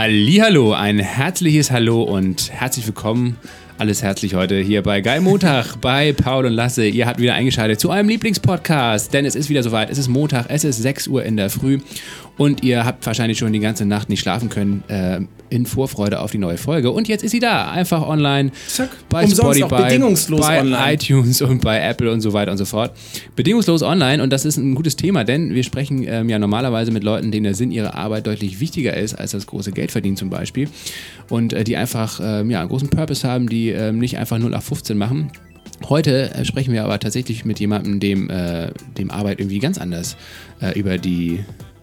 Hallo, ein herzliches Hallo und herzlich willkommen. Alles herzlich heute hier bei Geil Montag bei Paul und Lasse. Ihr habt wieder eingeschaltet zu eurem Lieblingspodcast, denn es ist wieder soweit. Es ist Montag, es ist 6 Uhr in der Früh und ihr habt wahrscheinlich schon die ganze Nacht nicht schlafen können äh, in Vorfreude auf die neue Folge. Und jetzt ist sie da, einfach online Zack. bei Umsonst Spotify, bedingungslos bei online. iTunes und bei Apple und so weiter und so fort. Bedingungslos online und das ist ein gutes Thema, denn wir sprechen ähm, ja normalerweise mit Leuten, denen der Sinn ihrer Arbeit deutlich wichtiger ist als das große Geldverdienen zum Beispiel und äh, die einfach ähm, ja, einen großen Purpose haben, die ähm, nicht einfach 0 auf 15 machen. Heute äh, sprechen wir aber tatsächlich mit jemandem, dem, äh, dem Arbeit irgendwie ganz anders äh, über die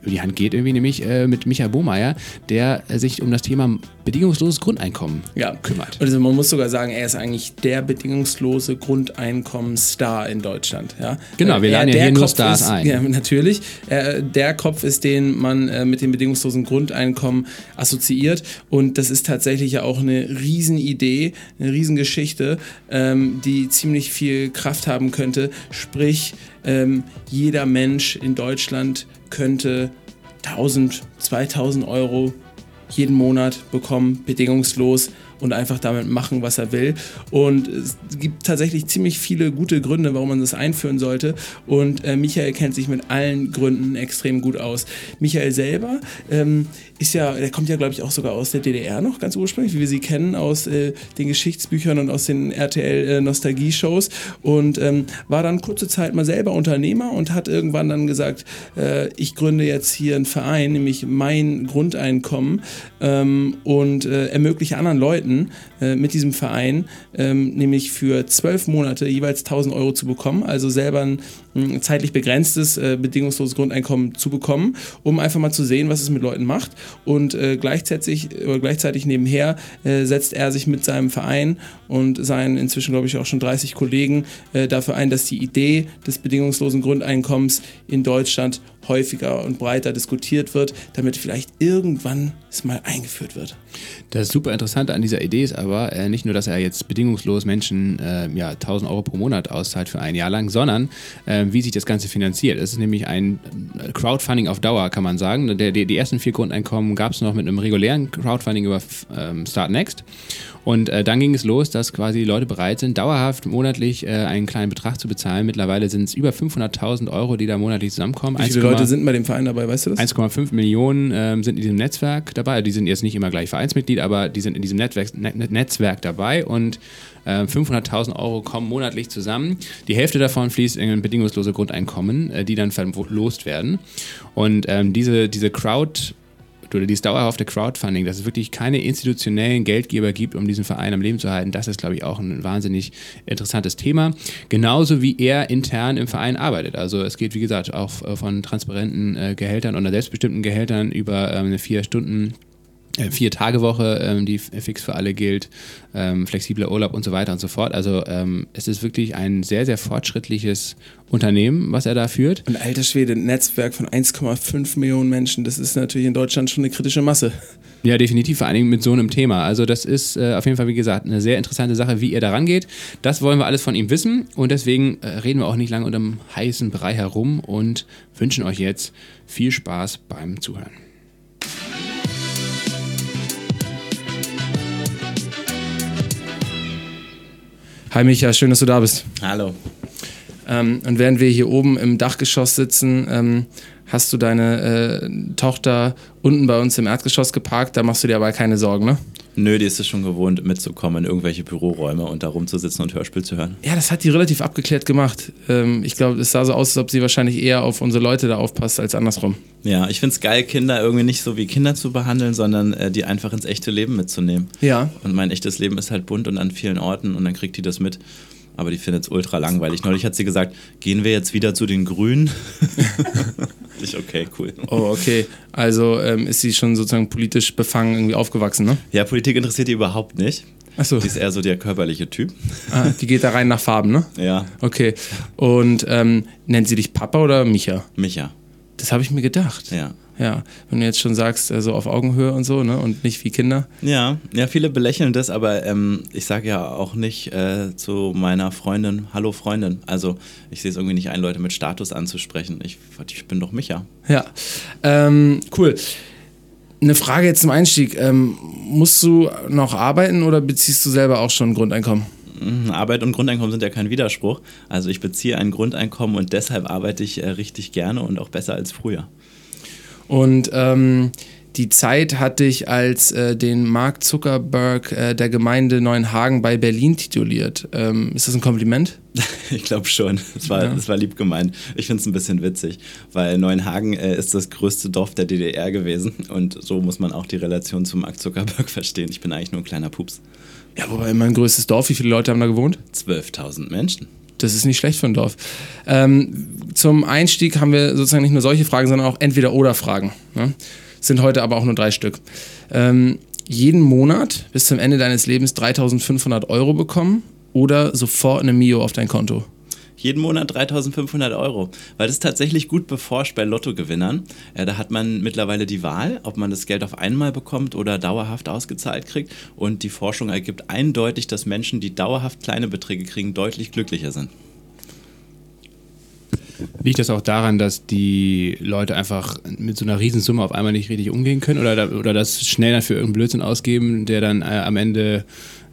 die Hand geht, irgendwie nämlich äh, mit Michael Bohmeier, der äh, sich um das Thema bedingungsloses Grundeinkommen ja. kümmert. Also man muss sogar sagen, er ist eigentlich der bedingungslose Grundeinkommensstar in Deutschland. Ja? Genau, wir Er- laden ja hier nur Kopf Stars ist, ein. Ja, natürlich. Er, der Kopf ist, den man äh, mit dem bedingungslosen Grundeinkommen assoziiert. Und das ist tatsächlich ja auch eine Riesenidee, eine Riesengeschichte, ähm, die ziemlich viel Kraft haben könnte. Sprich, ähm, jeder Mensch in Deutschland könnte 1000, 2000 Euro jeden Monat bekommen, bedingungslos und einfach damit machen, was er will. Und es gibt tatsächlich ziemlich viele gute Gründe, warum man das einführen sollte. Und äh, Michael kennt sich mit allen Gründen extrem gut aus. Michael selber ähm, ist ja, der kommt ja, glaube ich, auch sogar aus der DDR noch, ganz ursprünglich, wie wir sie kennen, aus äh, den Geschichtsbüchern und aus den RTL-Nostalgie-Shows. und ähm, war dann kurze Zeit mal selber Unternehmer und hat irgendwann dann gesagt, äh, ich gründe jetzt hier einen Verein, nämlich mein Grundeinkommen ähm, und äh, ermögliche anderen Leuten äh, mit diesem Verein ähm, nämlich für zwölf Monate jeweils 1000 Euro zu bekommen, also selber ein, ein zeitlich begrenztes, äh, bedingungsloses Grundeinkommen zu bekommen, um einfach mal zu sehen, was es mit Leuten macht. Und äh, gleichzeitig, oder gleichzeitig nebenher äh, setzt er sich mit seinem Verein und seinen inzwischen, glaube ich, auch schon 30 Kollegen äh, dafür ein, dass die Idee des bedingungslosen Grundeinkommens in Deutschland häufiger und breiter diskutiert wird, damit vielleicht irgendwann es mal eingeführt wird. Das super Interessante an dieser Idee ist aber äh, nicht nur, dass er jetzt bedingungslos Menschen äh, ja, 1000 Euro pro Monat auszahlt für ein Jahr lang, sondern äh, wie sich das Ganze finanziert. Es ist nämlich ein äh, Crowdfunding auf Dauer, kann man sagen. Der, die, die ersten vier Grundeinkommen gab es noch mit einem regulären Crowdfunding über ähm, Start Next. Und äh, dann ging es los, dass quasi die Leute bereit sind, dauerhaft monatlich äh, einen kleinen Betrag zu bezahlen. Mittlerweile sind es über 500.000 Euro, die da monatlich zusammenkommen. Wie viele 1,- Leute sind bei dem Verein dabei, weißt du das? 1,5 Millionen ähm, sind in diesem Netzwerk dabei. Die sind jetzt nicht immer gleich Vereinsmitglied, aber die sind in diesem Netzwerk, Net Netzwerk dabei und äh, 500.000 Euro kommen monatlich zusammen. Die Hälfte davon fließt in bedingungslose Grundeinkommen, äh, die dann verlost werden. Und ähm, diese, diese Crowd oder dieses dauerhafte Crowdfunding, dass es wirklich keine institutionellen Geldgeber gibt, um diesen Verein am Leben zu halten, das ist, glaube ich, auch ein wahnsinnig interessantes Thema. Genauso wie er intern im Verein arbeitet. Also es geht, wie gesagt, auch äh, von transparenten äh, Gehältern oder selbstbestimmten Gehältern über ähm, eine vier Stunden Vier-Tage-Woche, ähm, die fix für alle gilt, ähm, flexibler Urlaub und so weiter und so fort. Also ähm, es ist wirklich ein sehr, sehr fortschrittliches Unternehmen, was er da führt. Und alter Schwede, ein Netzwerk von 1,5 Millionen Menschen, das ist natürlich in Deutschland schon eine kritische Masse. Ja, definitiv, vor allen Dingen mit so einem Thema. Also das ist äh, auf jeden Fall, wie gesagt, eine sehr interessante Sache, wie er da rangeht. Das wollen wir alles von ihm wissen und deswegen äh, reden wir auch nicht lange unterm heißen Brei herum und wünschen euch jetzt viel Spaß beim Zuhören. Hi Micha, schön, dass du da bist. Hallo. Ähm, und während wir hier oben im Dachgeschoss sitzen, ähm, hast du deine äh, Tochter unten bei uns im Erdgeschoss geparkt. Da machst du dir aber keine Sorgen, ne? Nö, die ist es schon gewohnt, mitzukommen in irgendwelche Büroräume und da rumzusitzen und Hörspiel zu hören. Ja, das hat die relativ abgeklärt gemacht. Ähm, ich glaube, es sah so aus, als ob sie wahrscheinlich eher auf unsere Leute da aufpasst als andersrum. Ja, ich find's geil, Kinder irgendwie nicht so wie Kinder zu behandeln, sondern äh, die einfach ins echte Leben mitzunehmen. Ja. Und mein echtes Leben ist halt bunt und an vielen Orten und dann kriegt die das mit. Aber die findet es ultra langweilig. Neulich hat sie gesagt, gehen wir jetzt wieder zu den Grünen? ich, okay, cool. Oh, okay. Also ähm, ist sie schon sozusagen politisch befangen irgendwie aufgewachsen, ne? Ja, Politik interessiert die überhaupt nicht. Achso. Die ist eher so der körperliche Typ. Ah, die geht da rein nach Farben, ne? Ja, Okay. Und ähm, nennt sie dich Papa oder Micha? Micha. Das habe ich mir gedacht. Ja. Ja, wenn du jetzt schon sagst, äh, so auf Augenhöhe und so, ne? Und nicht wie Kinder. Ja, ja, viele belächeln das, aber ähm, ich sage ja auch nicht äh, zu meiner Freundin, hallo Freundin. Also ich sehe es irgendwie nicht ein, Leute mit Status anzusprechen. Ich, ich bin doch Micha. Ja. Ähm, cool. Eine Frage jetzt zum Einstieg. Ähm, musst du noch arbeiten oder beziehst du selber auch schon Grundeinkommen? Mhm, Arbeit und Grundeinkommen sind ja kein Widerspruch. Also ich beziehe ein Grundeinkommen und deshalb arbeite ich äh, richtig gerne und auch besser als früher. Und ähm, die Zeit hat dich als äh, den Mark Zuckerberg äh, der Gemeinde Neuenhagen bei Berlin tituliert. Ähm, ist das ein Kompliment? ich glaube schon. Das war, Ja. das war lieb gemeint. Ich finde es ein bisschen witzig, weil Neuenhagen äh, ist das größte Dorf der DDR gewesen und so muss man auch die Relation zu Mark Zuckerberg verstehen. Ich bin eigentlich nur ein kleiner Pups. Ja, wobei mein größtes Dorf, wie viele Leute haben da gewohnt? 12.000 Menschen. Das ist nicht schlecht für ein Dorf. Ähm, zum Einstieg haben wir sozusagen nicht nur solche Fragen, sondern auch Entweder-Oder-Fragen. Ne? Sind heute aber auch nur drei Stück. Ähm, jeden Monat bis zum Ende deines Lebens 3500 Euro bekommen oder sofort eine Mio auf dein Konto. Jeden Monat 3500 Euro, weil das ist tatsächlich gut beforscht bei Lottogewinnern. Äh, da hat man mittlerweile die Wahl, ob man das Geld auf einmal bekommt oder dauerhaft ausgezahlt kriegt. Und die Forschung ergibt eindeutig, dass Menschen, die dauerhaft kleine Beträge kriegen, deutlich glücklicher sind. Liegt das auch daran, dass die Leute einfach mit so einer Riesensumme auf einmal nicht richtig umgehen können oder, oder das schnell dann für irgendeinen Blödsinn ausgeben, der dann äh, am Ende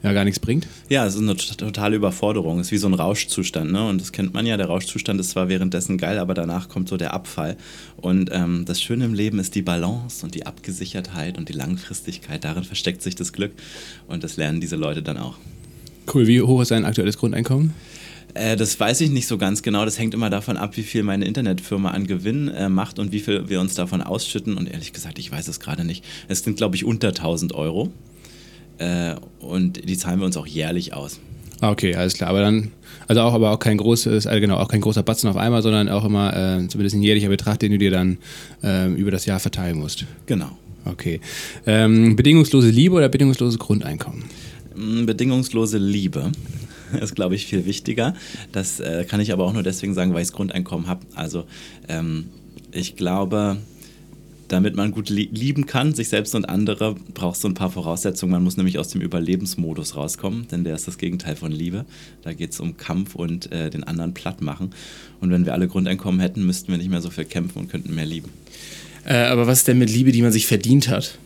ja gar nichts bringt? Ja, es ist eine tot- totale Überforderung. Es ist wie so ein Rauschzustand, ne? Und das kennt man ja. Der Rauschzustand ist zwar währenddessen geil, aber danach kommt so der Abfall. Und ähm, das Schöne im Leben ist die Balance und die Abgesichertheit und die Langfristigkeit. Darin versteckt sich das Glück. Und das lernen diese Leute dann auch. Cool, wie hoch ist dein aktuelles Grundeinkommen? Äh, das weiß ich nicht so ganz genau. Das hängt immer davon ab, wie viel meine Internetfirma an Gewinn äh, macht und wie viel wir uns davon ausschütten. Und ehrlich gesagt, ich weiß es gerade nicht. Es sind, glaube ich, unter 1000 Euro. Äh, und die zahlen wir uns auch jährlich aus. Ah, Okay, alles klar. Aber dann, also auch, aber auch kein großes, also genau, auch kein großer Batzen auf einmal, sondern auch immer äh, zumindest ein jährlicher Betrag, den du dir dann ähm, über das Jahr verteilen musst. Genau. Okay. Ähm, bedingungslose Liebe oder bedingungsloses Grundeinkommen? Mm, Bedingungslose Liebe ist, glaube ich, viel wichtiger. Das äh, kann ich aber auch nur deswegen sagen, weil ich das Grundeinkommen habe. Also ähm, ich glaube, damit man gut li lieben kann, sich selbst und andere, braucht so ein paar Voraussetzungen. Man muss nämlich aus dem Überlebensmodus rauskommen, denn der ist das Gegenteil von Liebe. Da geht es um Kampf und äh, den anderen platt machen. Und wenn wir alle Grundeinkommen hätten, müssten wir nicht mehr so viel kämpfen und könnten mehr lieben. Äh, aber was ist denn mit Liebe, die man sich verdient hat?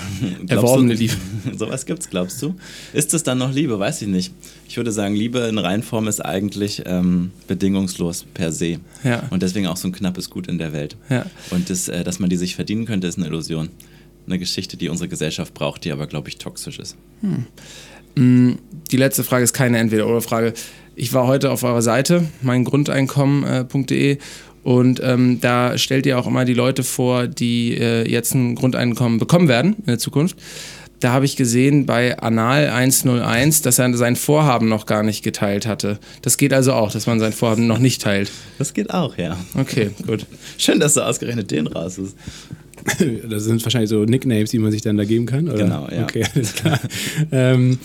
Erworbene Liebe. Sowas gibt's, glaubst du? Ist es dann noch Liebe? Weiß ich nicht. Ich würde sagen, Liebe in Reinform ist eigentlich ähm, bedingungslos per se. Ja. Und deswegen auch so ein knappes Gut in der Welt. Ja. Und das, äh, dass man die sich verdienen könnte, ist eine Illusion. Eine Geschichte, die unsere Gesellschaft braucht, die aber, glaube ich, toxisch ist. Mm, Die letzte Frage ist keine Entweder-Oder-Frage. Ich war heute auf eurer Seite, meingrundeinkommen.de, und ähm, da stellt ihr auch immer die Leute vor, die äh, jetzt ein Grundeinkommen bekommen werden in der Zukunft. Da habe ich gesehen bei Anal 101, dass er sein Vorhaben noch gar nicht geteilt hatte. Das geht also auch, dass man sein Vorhaben noch nicht teilt. Das geht auch, ja. Okay, gut. Schön, dass du ausgerechnet den raus ist. Das sind wahrscheinlich so Nicknames, die man sich dann da geben kann, oder? Genau, ja. Okay, alles klar. ähm,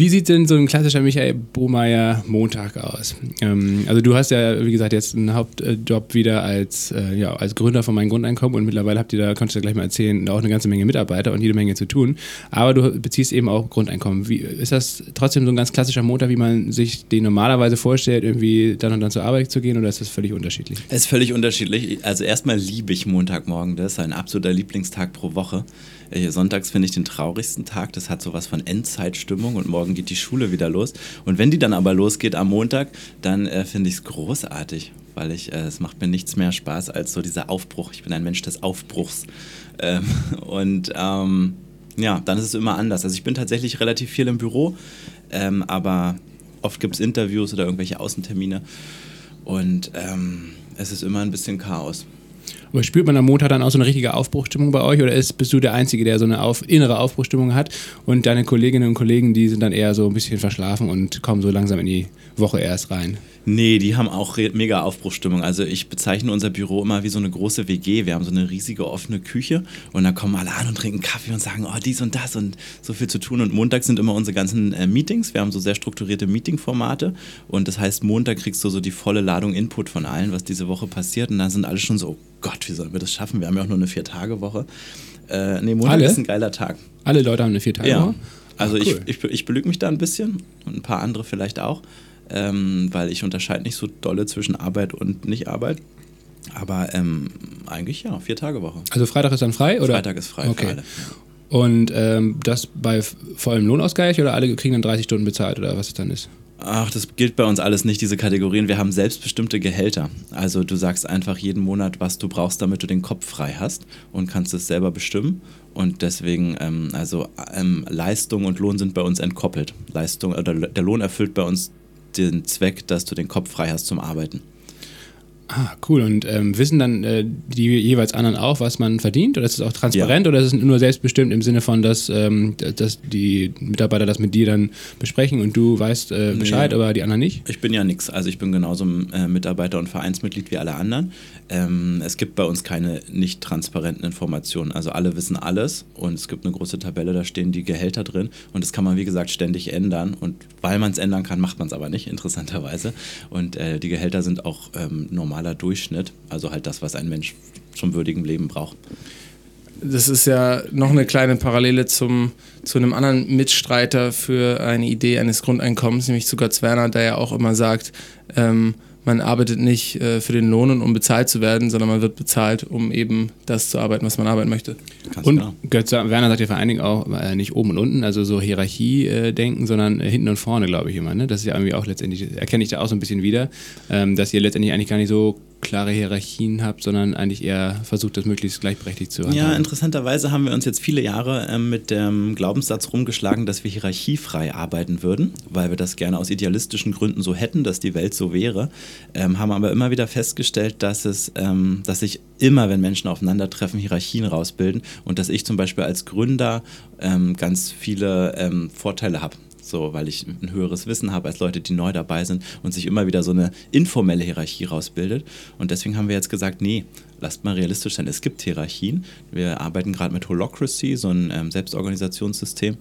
wie sieht denn so ein klassischer Michael Bohmeier Montag aus? Ähm, also du hast ja, wie gesagt, jetzt einen Hauptjob wieder als, äh, ja, als Gründer von meinem Grundeinkommen und mittlerweile habt ihr da, konntest du gleich mal erzählen, auch eine ganze Menge Mitarbeiter und jede Menge zu tun. Aber du beziehst eben auch Grundeinkommen. Wie, ist das trotzdem so ein ganz klassischer Montag, wie man sich den normalerweise vorstellt, irgendwie dann und dann zur Arbeit zu gehen oder ist das völlig unterschiedlich? Es ist völlig unterschiedlich. Also erstmal liebe ich Montagmorgen, das ist ein absoluter Lieblingstag pro Woche. Äh, Sonntags finde ich den traurigsten Tag, das hat sowas von Endzeitstimmung und morgen geht die Schule wieder los. Und wenn die dann aber losgeht am Montag, dann äh, finde ich es großartig, weil ich, äh, es macht mir nichts mehr Spaß als so dieser Aufbruch. Ich bin ein Mensch des Aufbruchs. Ähm, und ähm, ja, dann ist es immer anders. Also ich bin tatsächlich relativ viel im Büro, ähm, aber oft gibt es Interviews oder irgendwelche Außentermine. Und ähm, es ist immer ein bisschen Chaos. Aber spürt man am Montag dann auch so eine richtige Aufbruchstimmung bei euch oder ist, bist du der Einzige, der so eine auf, innere Aufbruchstimmung hat und deine Kolleginnen und Kollegen, die sind dann eher so ein bisschen verschlafen und kommen so langsam in die Woche erst rein? Nee, die haben auch mega Aufbruchstimmung. Also ich bezeichne unser Büro immer wie so eine große WG. Wir haben so eine riesige offene Küche und da kommen alle an und trinken Kaffee und sagen, oh, dies und das und so viel zu tun. Und Montag sind immer unsere ganzen äh, Meetings. Wir haben so sehr strukturierte Meetingformate und das heißt, Montag kriegst du so die volle Ladung Input von allen, was diese Woche passiert. Und dann sind alle schon so, oh Gott, wie sollen wir das schaffen? Wir haben ja auch nur eine Vier-Tage-Woche. Äh, nee, Montag Alle? ist ein geiler Tag. Alle Leute haben eine vier Tage Ja. Also Ah, cool. ich, ich, ich belüge mich da ein bisschen und ein paar andere vielleicht auch, ähm, weil ich unterscheide nicht so dolle zwischen Arbeit und Nicht-Arbeit. Aber ähm, Eigentlich ja, vier Tage Woche. Also Freitag ist dann frei? Oder? Freitag ist frei Okay. für alle. Und ähm, das bei vollem Lohnausgleich oder alle kriegen dann 30 Stunden bezahlt oder was es dann ist? Ach, das gilt bei uns alles nicht, diese Kategorien. Wir haben selbstbestimmte Gehälter. Also du sagst einfach jeden Monat, was du brauchst, damit du den Kopf frei hast und kannst es selber bestimmen. Und deswegen, ähm, also ähm, Leistung und Lohn sind bei uns entkoppelt. Leistung oder der Lohn erfüllt bei uns den Zweck, dass du den Kopf frei hast zum Arbeiten. Ah, cool. Und ähm, wissen dann äh, die jeweils anderen auch, was man verdient? Oder ist es auch transparent oder ist es nur selbstbestimmt im Sinne von, dass, ähm, dass die Mitarbeiter das mit dir dann besprechen und du weißt äh, Bescheid, Nee. aber die anderen nicht? Ich bin ja nix. Also ich bin genauso äh, Mitarbeiter und Vereinsmitglied wie alle anderen. Ähm, es gibt bei uns keine nicht transparenten Informationen. Also alle wissen alles und es gibt eine große Tabelle, da stehen die Gehälter drin und das kann man wie gesagt ständig ändern. Und weil man es ändern kann, macht man es aber nicht, interessanterweise. Und äh, die Gehälter sind auch ähm, normaler Durchschnitt, also halt das, was ein Mensch zum würdigen Leben braucht. Das ist ja noch eine kleine Parallele zum, zu einem anderen Mitstreiter für eine Idee eines Grundeinkommens, nämlich zu Götz Werner, der ja auch immer sagt, ähm, man arbeitet nicht äh, für den Lohn und um bezahlt zu werden, sondern man wird bezahlt, um eben das zu arbeiten, was man arbeiten möchte. Ganz Und genau. Götz Werner sagt ja vor allen Dingen auch äh, nicht oben und unten, also so Hierarchie äh, denken, sondern äh, hinten und vorne, glaube ich immer. Ne? Das ist ja irgendwie auch letztendlich, erkenne ich da auch so ein bisschen wieder, ähm, dass ihr letztendlich eigentlich gar nicht so klare Hierarchien habt, sondern eigentlich eher versucht, das möglichst gleichberechtigt zu Ja, handhaben. interessanterweise haben wir uns jetzt viele Jahre ähm, mit dem Glaubenssatz rumgeschlagen, dass wir hierarchiefrei arbeiten würden, weil wir das gerne aus idealistischen Gründen so hätten, dass die Welt so wäre. Ähm, haben aber immer wieder festgestellt, dass es, ähm, dass sich immer, wenn Menschen aufeinandertreffen, Hierarchien rausbilden und dass ich zum Beispiel als Gründer ähm, ganz viele ähm, Vorteile habe. So, weil ich ein höheres Wissen habe als Leute, die neu dabei sind und sich immer wieder so eine informelle Hierarchie rausbildet. Und deswegen haben wir jetzt gesagt, nee, lasst mal realistisch sein. Es gibt Hierarchien. Wir arbeiten gerade mit Holocracy, so ein ähm, Selbstorganisationssystem.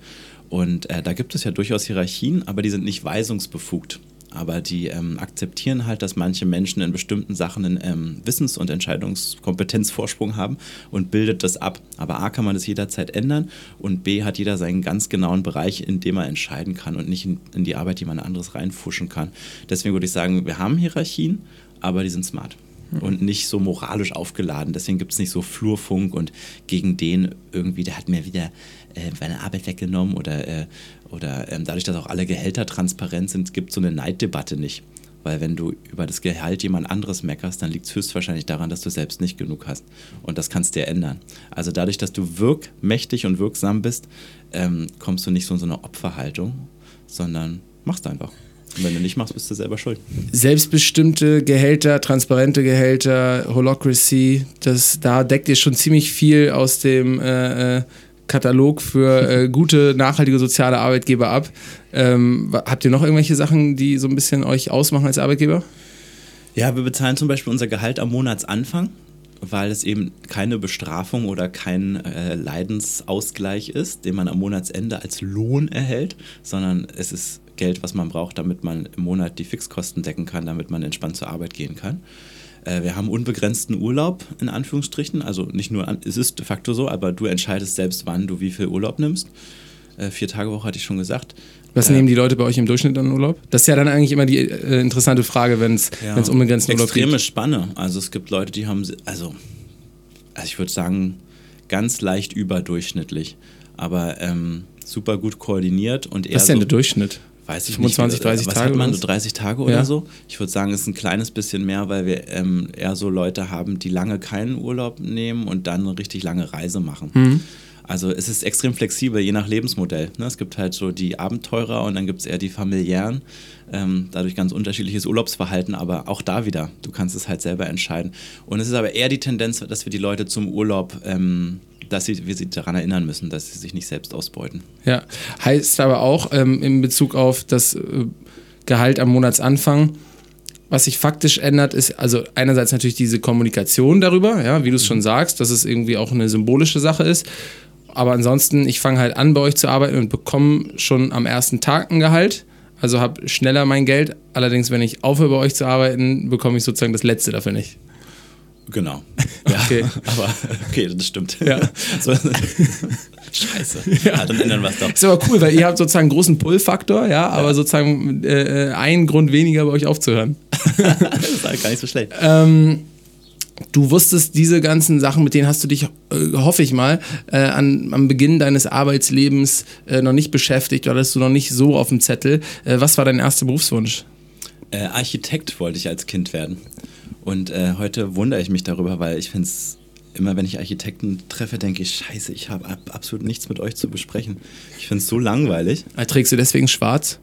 Und äh, da gibt es ja durchaus Hierarchien, aber die sind nicht weisungsbefugt. Aber die ähm, akzeptieren halt, dass manche Menschen in bestimmten Sachen einen ähm, Wissens- und Entscheidungskompetenzvorsprung haben und bildet das ab. Aber A kann man das jederzeit ändern und B hat jeder seinen ganz genauen Bereich, in dem er entscheiden kann und nicht in, in die Arbeit jemand anderes reinfuschen kann. Deswegen würde ich sagen, wir haben Hierarchien, aber die sind smart und nicht so moralisch aufgeladen. Deswegen gibt es nicht so Flurfunk und gegen den irgendwie, der hat mir wieder äh, meine Arbeit weggenommen oder, äh, oder ähm, dadurch, dass auch alle Gehälter transparent sind, gibt es so eine Neiddebatte nicht. Weil wenn du über das Gehalt jemand anderes meckerst, dann liegt es höchstwahrscheinlich daran, dass du selbst nicht genug hast. Und das kannst du dir ändern. Also dadurch, dass du wirkmächtig und wirksam bist, ähm, kommst du nicht so in so eine Opferhaltung, sondern machst einfach. Und wenn du nicht machst, bist du selber schuld. Selbstbestimmte Gehälter, transparente Gehälter, Holocracy, das, da deckt ihr schon ziemlich viel aus dem äh, äh, Katalog für äh, gute, nachhaltige soziale Arbeitgeber ab. Ähm, habt ihr noch irgendwelche Sachen, die so ein bisschen euch ausmachen als Arbeitgeber? Ja, wir bezahlen zum Beispiel unser Gehalt am Monatsanfang, weil es eben keine Bestrafung oder kein äh, Leidensausgleich ist, den man am Monatsende als Lohn erhält, sondern es ist Geld, was man braucht, damit man im Monat die Fixkosten decken kann, damit man entspannt zur Arbeit gehen kann. Äh, Wir haben unbegrenzten Urlaub, in Anführungsstrichen. Also nicht nur, es ist de facto so, aber du entscheidest selbst, wann du wie viel Urlaub nimmst. Äh, Vier Tage Woche hatte ich schon gesagt. Was Äh, nehmen die Leute bei euch im Durchschnitt an Urlaub? Das ist ja dann eigentlich immer die äh, interessante Frage, wenn es Ja, unbegrenzten Urlaub extreme gibt. Spanne. Also es gibt Leute, die haben, also, also ich würde sagen, ganz leicht überdurchschnittlich, aber ähm, super gut koordiniert und eher Was ist denn so, der Durchschnitt? Weiß ich 25, nicht, wie- 30 was Tage hat man, oder so was? 30 Tage oder Ja. so? Ich würde sagen, es ist ein kleines bisschen mehr, weil wir ähm, eher so Leute haben, die lange keinen Urlaub nehmen und dann eine richtig lange Reise machen. Mhm. Also es ist extrem flexibel, je nach Lebensmodell. Ne? Es gibt halt so die Abenteurer und dann gibt es eher die familiären. Ähm, dadurch ganz unterschiedliches Urlaubsverhalten, aber auch da wieder, du kannst es halt selber entscheiden. Und es ist aber eher die Tendenz, dass wir die Leute zum Urlaub, ähm, dass sie, wir sie daran erinnern müssen, dass sie sich nicht selbst ausbeuten. Ja, heißt aber auch ähm, in Bezug auf das äh, Gehalt am Monatsanfang, was sich faktisch ändert, ist also einerseits natürlich diese Kommunikation darüber, ja, wie du es schon sagst, dass es irgendwie auch eine symbolische Sache ist. Aber ansonsten, ich fange halt an, bei euch zu arbeiten und bekomme schon am ersten Tag ein Gehalt. Also habe schneller mein Geld. Allerdings, wenn ich aufhöre, bei euch zu arbeiten, bekomme ich sozusagen das Letzte dafür nicht. Genau. Ja, Okay. aber okay, das stimmt. Ja. So, Scheiße. Ja. dann ändern wir es doch. Ist aber cool, weil ihr habt sozusagen einen großen Pull-Faktor, ja, aber sozusagen äh, äh, einen Grund weniger bei euch aufzuhören. Das ist halt gar nicht so schlecht. Ähm, Du wusstest diese ganzen Sachen, mit denen hast du dich, äh, hoffe ich mal, äh, an, am Beginn deines Arbeitslebens äh, noch nicht beschäftigt oder hattest du noch nicht so auf dem Zettel. Äh, was war dein erster Berufswunsch? Äh, Architekt wollte ich als Kind werden. Und äh, heute wundere ich mich darüber, weil ich finde es immer, wenn ich Architekten treffe, denke ich, scheiße, ich habe ab, absolut nichts mit euch zu besprechen. Ich finde es so langweilig. Trägst du deswegen schwarz?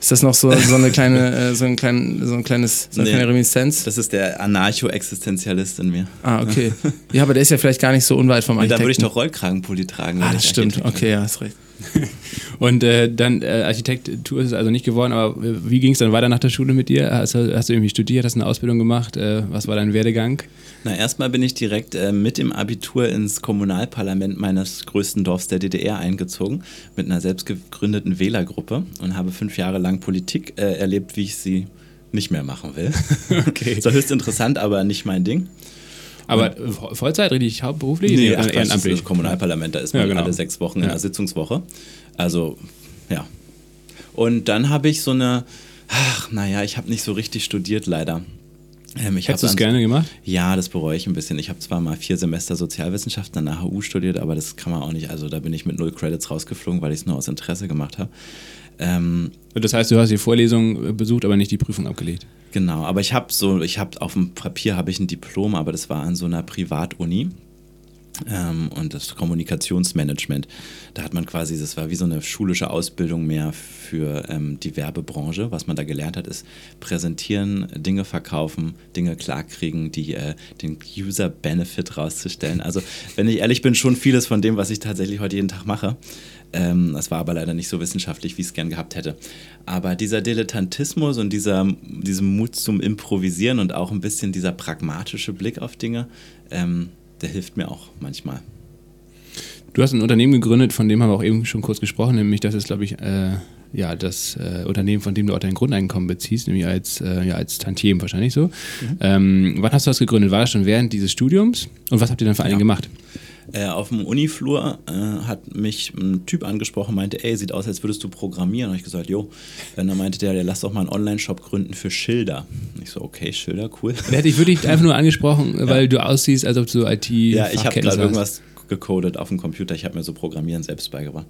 Ist das noch so, so eine kleine, äh, so ein, klein, so ein kleines, so eine Nee. kleine Reminiszenz? Das ist der Anarcho-Existenzialist in mir. Ah, okay. Ja, aber der ist ja vielleicht gar nicht so unweit vom Und dann Architekten. würde ich doch Rollkragenpulli tragen. Ah, das stimmt. Okay, ja, hast recht. Und äh, dann äh, Architektur ist es also nicht geworden, aber äh, wie ging es dann weiter nach der Schule mit dir? Hast, du- hast du irgendwie studiert, hast eine Ausbildung gemacht? Äh, was war dein Werdegang? Na, erstmal bin ich direkt äh, mit dem Abitur ins Kommunalparlament meines größten Dorfs der DDR eingezogen, mit einer selbst gegründeten Wählergruppe und habe fünf Jahre lang Politik äh, erlebt, wie ich sie nicht mehr machen will. Okay. so höchst interessant, aber nicht mein Ding. Aber Vo- Vollzeit, richtig hauptberuflich? Nee, ach, ehrenamtlich? das Kommunalparlament, da ist Ja, man genau. alle sechs Wochen in Ja. einer Sitzungswoche. Also, ja. Und dann habe ich so eine, ach, naja, ich habe nicht so richtig studiert, leider. Ähm, Hättest du es gerne gemacht? Ja, das bereue ich ein bisschen. Ich habe zwar mal vier Semester Sozialwissenschaften an der HU studiert, aber das kann man auch nicht. Also da bin ich mit null Credits rausgeflogen, weil ich es nur aus Interesse gemacht habe. Ähm, Das heißt, du hast die Vorlesung besucht, aber nicht die Prüfung abgelegt. genau, aber ich habe so, ich habe auf dem Papier habe ich ein Diplom, aber das war an so einer Privatuni. Ähm, und das Kommunikationsmanagement. Da hat man quasi, das war wie so eine schulische Ausbildung mehr für ähm, die Werbebranche. Was man da gelernt hat, ist präsentieren, Dinge verkaufen, Dinge klarkriegen, die, äh, den User-Benefit rauszustellen. Also, wenn ich ehrlich bin, schon vieles von dem, was ich tatsächlich heute jeden Tag mache. Ähm, das war aber leider nicht so wissenschaftlich, wie ich es gern gehabt hätte. Aber dieser Dilettantismus und dieser, diesem Mut zum Improvisieren und auch ein bisschen dieser pragmatische Blick auf Dinge, ähm, der hilft mir auch manchmal. Du hast ein Unternehmen gegründet, von dem haben wir auch eben schon kurz gesprochen, nämlich das ist, glaube ich, äh, ja, das äh, Unternehmen, von dem du auch dein Grundeinkommen beziehst, nämlich als, äh, ja, als Tantiem wahrscheinlich so. Ähm, wann hast du das gegründet? War das schon während dieses Studiums? Und was habt ihr dann vor allem Ja. gemacht? Äh, auf dem Uniflur äh, hat mich ein Typ angesprochen, meinte, ey, sieht aus, als würdest du programmieren. Und ich gesagt, jo. Und dann meinte der, der lass doch mal einen Online-Shop gründen für Schilder. Und ich so, okay, Schilder, cool. Ich wirklich einfach nur angesprochen, weil du aussiehst, als ob du IT Ja, ich habe gerade irgendwas gecodet auf dem Computer. Ich habe mir so Programmieren selbst beigebracht.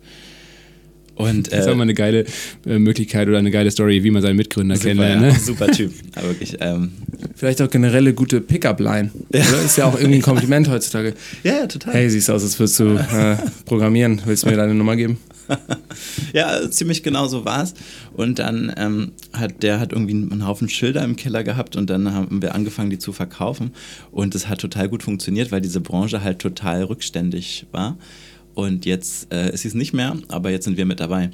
Und Das ist äh, auch mal eine geile äh, Möglichkeit oder eine geile Story, wie man seinen Mitgründer super, kennenlernt. ja, Ne? super Typ. Aber wirklich, ähm, Vielleicht auch generelle gute Pickup-Line. oder? Ist ja auch irgendwie ein Kompliment heutzutage. ja, ja, total. Hey, siehst aus, als würdest du äh, programmieren. Willst du mir deine Nummer geben? Ja, ziemlich genau so war es. Und dann ähm, hat der hat irgendwie einen Haufen Schilder im Keller gehabt und dann haben wir angefangen, die zu verkaufen. Und es hat total gut funktioniert, weil diese Branche halt total rückständig war. Und jetzt äh, ist sie es nicht mehr, aber jetzt sind wir mit dabei.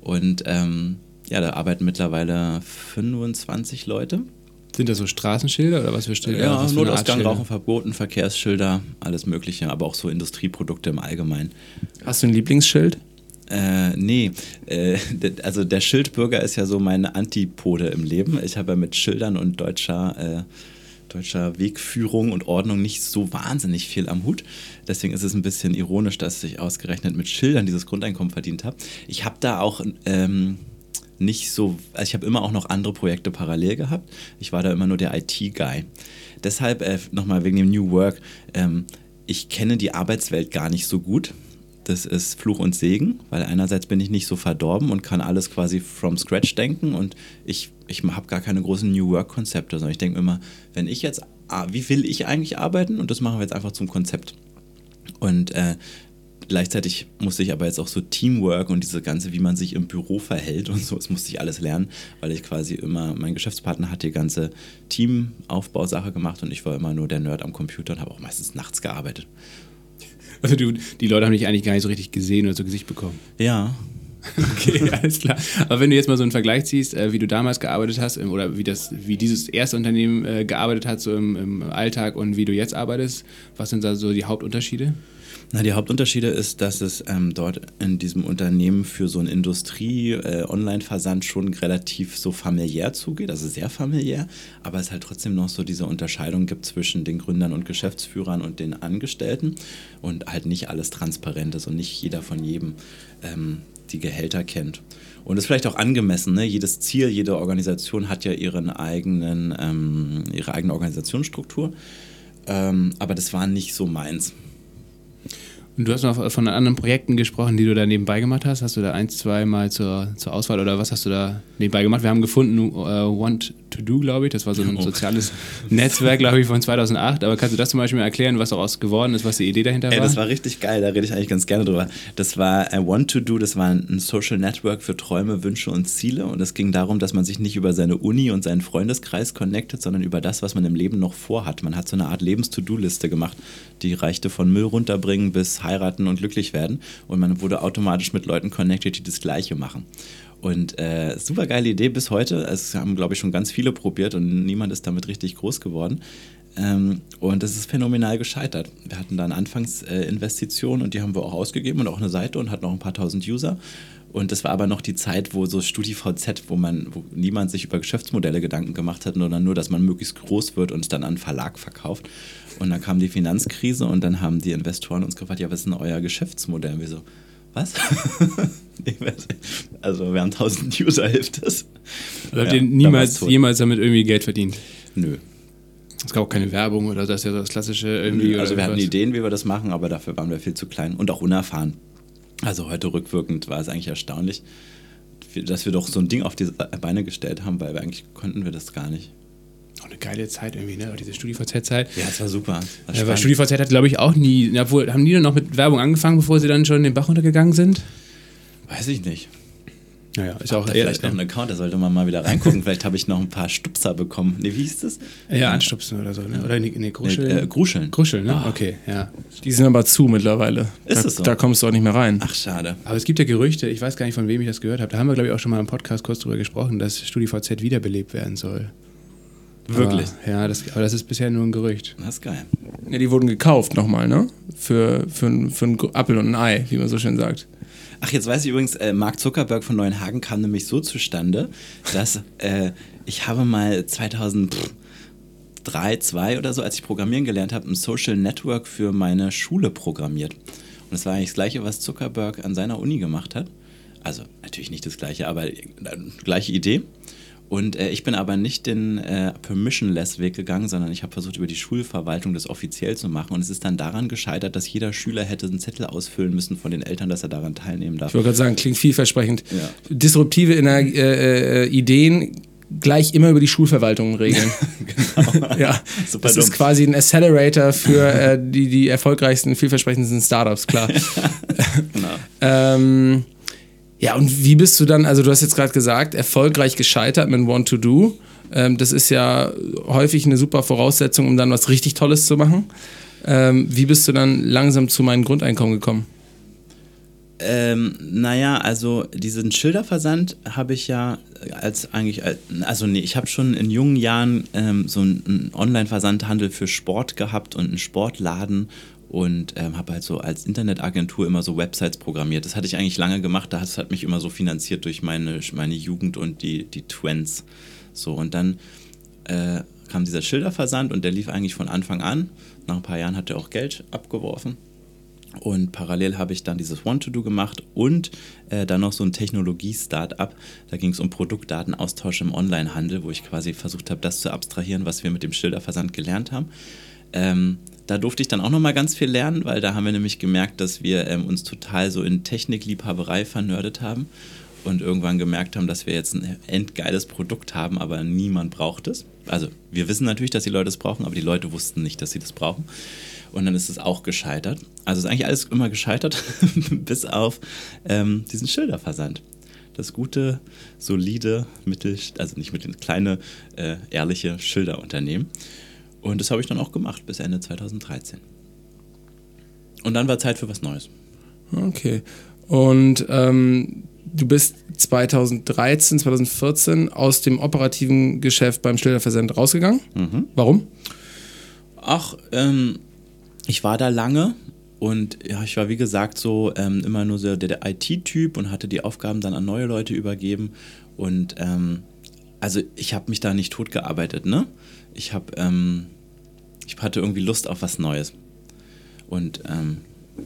Und ähm, ja, da arbeiten mittlerweile 25 Leute. Sind das so Straßenschilder oder was für Schilder? Ja, was für Notausgang? Rauchen verboten, Verkehrsschilder, alles Mögliche, aber auch so Industrieprodukte im Allgemeinen. Hast du ein Lieblingsschild? Äh, nee, äh, also der Schildbürger ist ja so meine Antipode im Leben. Ich habe ja mit Schildern und deutscher, äh, deutscher Wegführung und Ordnung nicht so wahnsinnig viel am Hut. Deswegen ist es ein bisschen ironisch, dass ich ausgerechnet mit Schildern dieses Grundeinkommen verdient habe. Ich habe da auch ähm, nicht so, also ich habe immer auch noch andere Projekte parallel gehabt. Ich war da immer nur der IT-Guy. Deshalb äh, nochmal wegen dem New Work. Ähm, ich kenne die Arbeitswelt gar nicht so gut. Das ist Fluch und Segen, weil einerseits bin ich nicht so verdorben und kann alles quasi from scratch denken und ich, ich habe gar keine großen New Work-Konzepte, sondern ich denke immer, wenn ich jetzt, ah, wie will ich eigentlich arbeiten und das machen wir jetzt einfach zum Konzept. Und äh, gleichzeitig musste ich aber jetzt auch so Teamwork und diese ganze, wie man sich im Büro verhält und so, das musste ich alles lernen, weil ich quasi immer, mein Geschäftspartner hat die ganze Teamaufbausache gemacht und ich war immer nur der Nerd am Computer und habe auch meistens nachts gearbeitet. Also du, die Leute haben dich eigentlich gar nicht so richtig gesehen oder zu Gesicht bekommen. Ja, Okay, alles klar. Aber wenn du jetzt mal so einen Vergleich ziehst, äh, wie du damals gearbeitet hast ähm, oder wie, das, wie dieses erste Unternehmen äh, gearbeitet hat, so im, im Alltag und wie du jetzt arbeitest, was sind da so die Hauptunterschiede? Na, die Hauptunterschiede ist, dass es ähm, dort in diesem Unternehmen für so einen Industrie-Online-Versand schon relativ so familiär zugeht, also sehr familiär, aber es halt trotzdem noch so diese Unterscheidung gibt zwischen den Gründern und Geschäftsführern und den Angestellten und halt nicht alles transparent ist und nicht jeder von jedem ähm, die Gehälter kennt. Und ist vielleicht auch angemessen, ne? jedes Ziel, jede Organisation hat ja ihren eigenen, ähm, ihre eigene Organisationsstruktur. Ähm, aber das war nicht so meins. Und du hast noch von anderen Projekten gesprochen, die du da nebenbei gemacht hast. Hast du da ein, zwei Mal zur, zur Auswahl oder was hast du da nebenbei gemacht? Wir haben gefunden, uh, Want to Do, glaube ich. Das war so ein oh. soziales Netzwerk, glaube ich, von 2008. Aber kannst du das zum Beispiel mal erklären, was daraus geworden ist, was die Idee dahinter war? Ja, das war richtig geil. Da rede ich eigentlich ganz gerne drüber. Das war uh, Want to Do, das war ein Social Network für Träume, Wünsche und Ziele. Und es ging darum, dass man sich nicht über seine Uni und seinen Freundeskreis connectet, sondern über das, was man im Leben noch vorhat. Man hat so eine Art Lebens-To-Do-Liste gemacht. Die reichte von Müll runterbringen bis heiraten und glücklich werden. Und man wurde automatisch mit Leuten connected, die das Gleiche machen. Und äh, super geile Idee bis heute. Es haben, glaube ich, schon ganz viele probiert und niemand ist damit richtig groß geworden. Ähm, und das ist phänomenal gescheitert. Wir hatten da eine Anfangsinvestition äh, und die haben wir auch ausgegeben und auch eine Seite und hatten auch ein paar tausend User. Und das war aber noch die Zeit, wo so StudiVZ, wo man, wo niemand sich über Geschäftsmodelle Gedanken gemacht hat, sondern nur, dass man möglichst groß wird und es dann an einen Verlag verkauft. Und dann kam die Finanzkrise und dann haben die Investoren uns gefragt, ja, was ist denn euer Geschäftsmodell? Und wir so, was? also wir haben 1000 User, hilft das? Also habt ihr niemals, jemals damit irgendwie Geld verdient? Nö. Es gab auch keine Werbung oder das ist ja das klassische irgendwie. Also wir hatten Ideen, wie wir das machen, aber dafür waren wir viel zu klein und auch unerfahren. Also heute rückwirkend war es eigentlich erstaunlich, dass wir doch so ein Ding auf die Beine gestellt haben, weil eigentlich konnten wir das gar nicht. Auch eine geile Zeit irgendwie, ne? Auch diese StudiVZ-Zeit. Ja, es war super. War ja, weil StudiVZ hat, glaube ich, auch nie. Obwohl, haben die dann noch mit Werbung angefangen, bevor sie dann schon in den Bach runtergegangen sind? Weiß ich nicht. Naja, ist auch da vielleicht noch ein Account, da sollte man mal wieder reingucken. vielleicht habe ich noch ein paar Stupser bekommen. Ne, wie hieß das? Ja, Anstupsen oder so, ne? Oder ne, ne Gruscheln? Nee, äh, Gruscheln. Gruscheln, ne? Oh. Okay, ja. Die sind aber zu mittlerweile. Ist da, es so? Da kommst du auch nicht mehr rein. Ach, schade. Aber es gibt ja Gerüchte, ich weiß gar nicht, von wem ich das gehört habe. Da haben wir, glaube ich, auch schon mal im Podcast kurz drüber gesprochen, dass StudiVZ wiederbelebt werden soll. Wirklich? Aber, ja, das, aber das ist bisher nur ein Gerücht. Das ist geil. Ja, die wurden gekauft nochmal, ne? Für, für, für einen Apfel und ein Ei, wie man so schön sagt. Ach, jetzt weiß ich übrigens, äh, Mark Zuckerberg von Neuenhagen kam nämlich so zustande, dass äh, ich habe mal 2003, 2002 oder so, als ich Programmieren gelernt habe, ein Social Network für meine Schule programmiert. Und das war eigentlich das Gleiche, was Zuckerberg an seiner Uni gemacht hat. Also natürlich nicht das Gleiche, aber äh, gleiche Idee. Und äh, ich bin aber nicht den äh, Permissionless-Weg gegangen, sondern ich habe versucht, über die Schulverwaltung das offiziell zu machen. Und es ist dann daran gescheitert, dass jeder Schüler hätte einen Zettel ausfüllen müssen von den Eltern, dass er daran teilnehmen darf. Ich wollte gerade sagen, klingt vielversprechend. Ja. Disruptive Ener äh, äh, Ideen gleich immer über die Schulverwaltung regeln. genau. ja, Super das dumm. ist quasi ein Accelerator für äh, die, die erfolgreichsten, vielversprechendsten Startups, klar. genau. ähm, ja, und wie bist du dann, also du hast jetzt gerade gesagt, erfolgreich gescheitert mit Want to Do. Ähm, das ist ja häufig eine super Voraussetzung, um dann was richtig Tolles zu machen. Ähm, wie bist du dann langsam zu meinem Grundeinkommen gekommen? Ähm, naja, also diesen Schilderversand habe ich ja als eigentlich, also nee, ich habe schon in jungen Jahren ähm, so einen Online-Versandhandel für Sport gehabt und einen Sportladen und ähm, habe halt so als Internetagentur immer so Websites programmiert. Das hatte ich eigentlich lange gemacht, das hat mich immer so finanziert durch meine, meine Jugend und die, die Twents. So, und dann äh, kam dieser Schilderversand und der lief eigentlich von Anfang an. Nach ein paar Jahren hat er auch Geld abgeworfen. Und parallel habe ich dann dieses Want-to-Do gemacht und äh, dann noch so ein Technologie-Startup. Da ging es um Produktdatenaustausch im Onlinehandel, wo ich quasi versucht habe, das zu abstrahieren, was wir mit dem Schilderversand gelernt haben. Ähm, da durfte ich dann auch nochmal ganz viel lernen, weil da haben wir nämlich gemerkt, dass wir ähm, uns total so in Technikliebhaberei vernördet haben und irgendwann gemerkt haben, dass wir jetzt ein endgeiles Produkt haben, aber niemand braucht es. Also wir wissen natürlich, dass die Leute es brauchen, aber die Leute wussten nicht, dass sie das brauchen. Und dann ist es auch gescheitert. Also ist eigentlich alles immer gescheitert, bis auf ähm, diesen Schilderversand. Das gute, solide, mittel, also nicht mittel, kleine, äh, ehrliche Schilderunternehmen. Und das habe ich dann auch gemacht bis Ende 2013. Und dann war Zeit für was Neues. Okay. Und ähm, du bist 2013, 2014 aus dem operativen Geschäft beim Schilderversand rausgegangen. Mhm. Warum? Ach, ähm, ich war da lange und ja, ich war wie gesagt so ähm, immer nur so der, der IT-Typ und hatte die Aufgaben dann an neue Leute übergeben. Und ähm, also ich habe mich da nicht tot gearbeitet, ne? Ich habe ähm, ich hatte irgendwie Lust auf was Neues. Und ähm,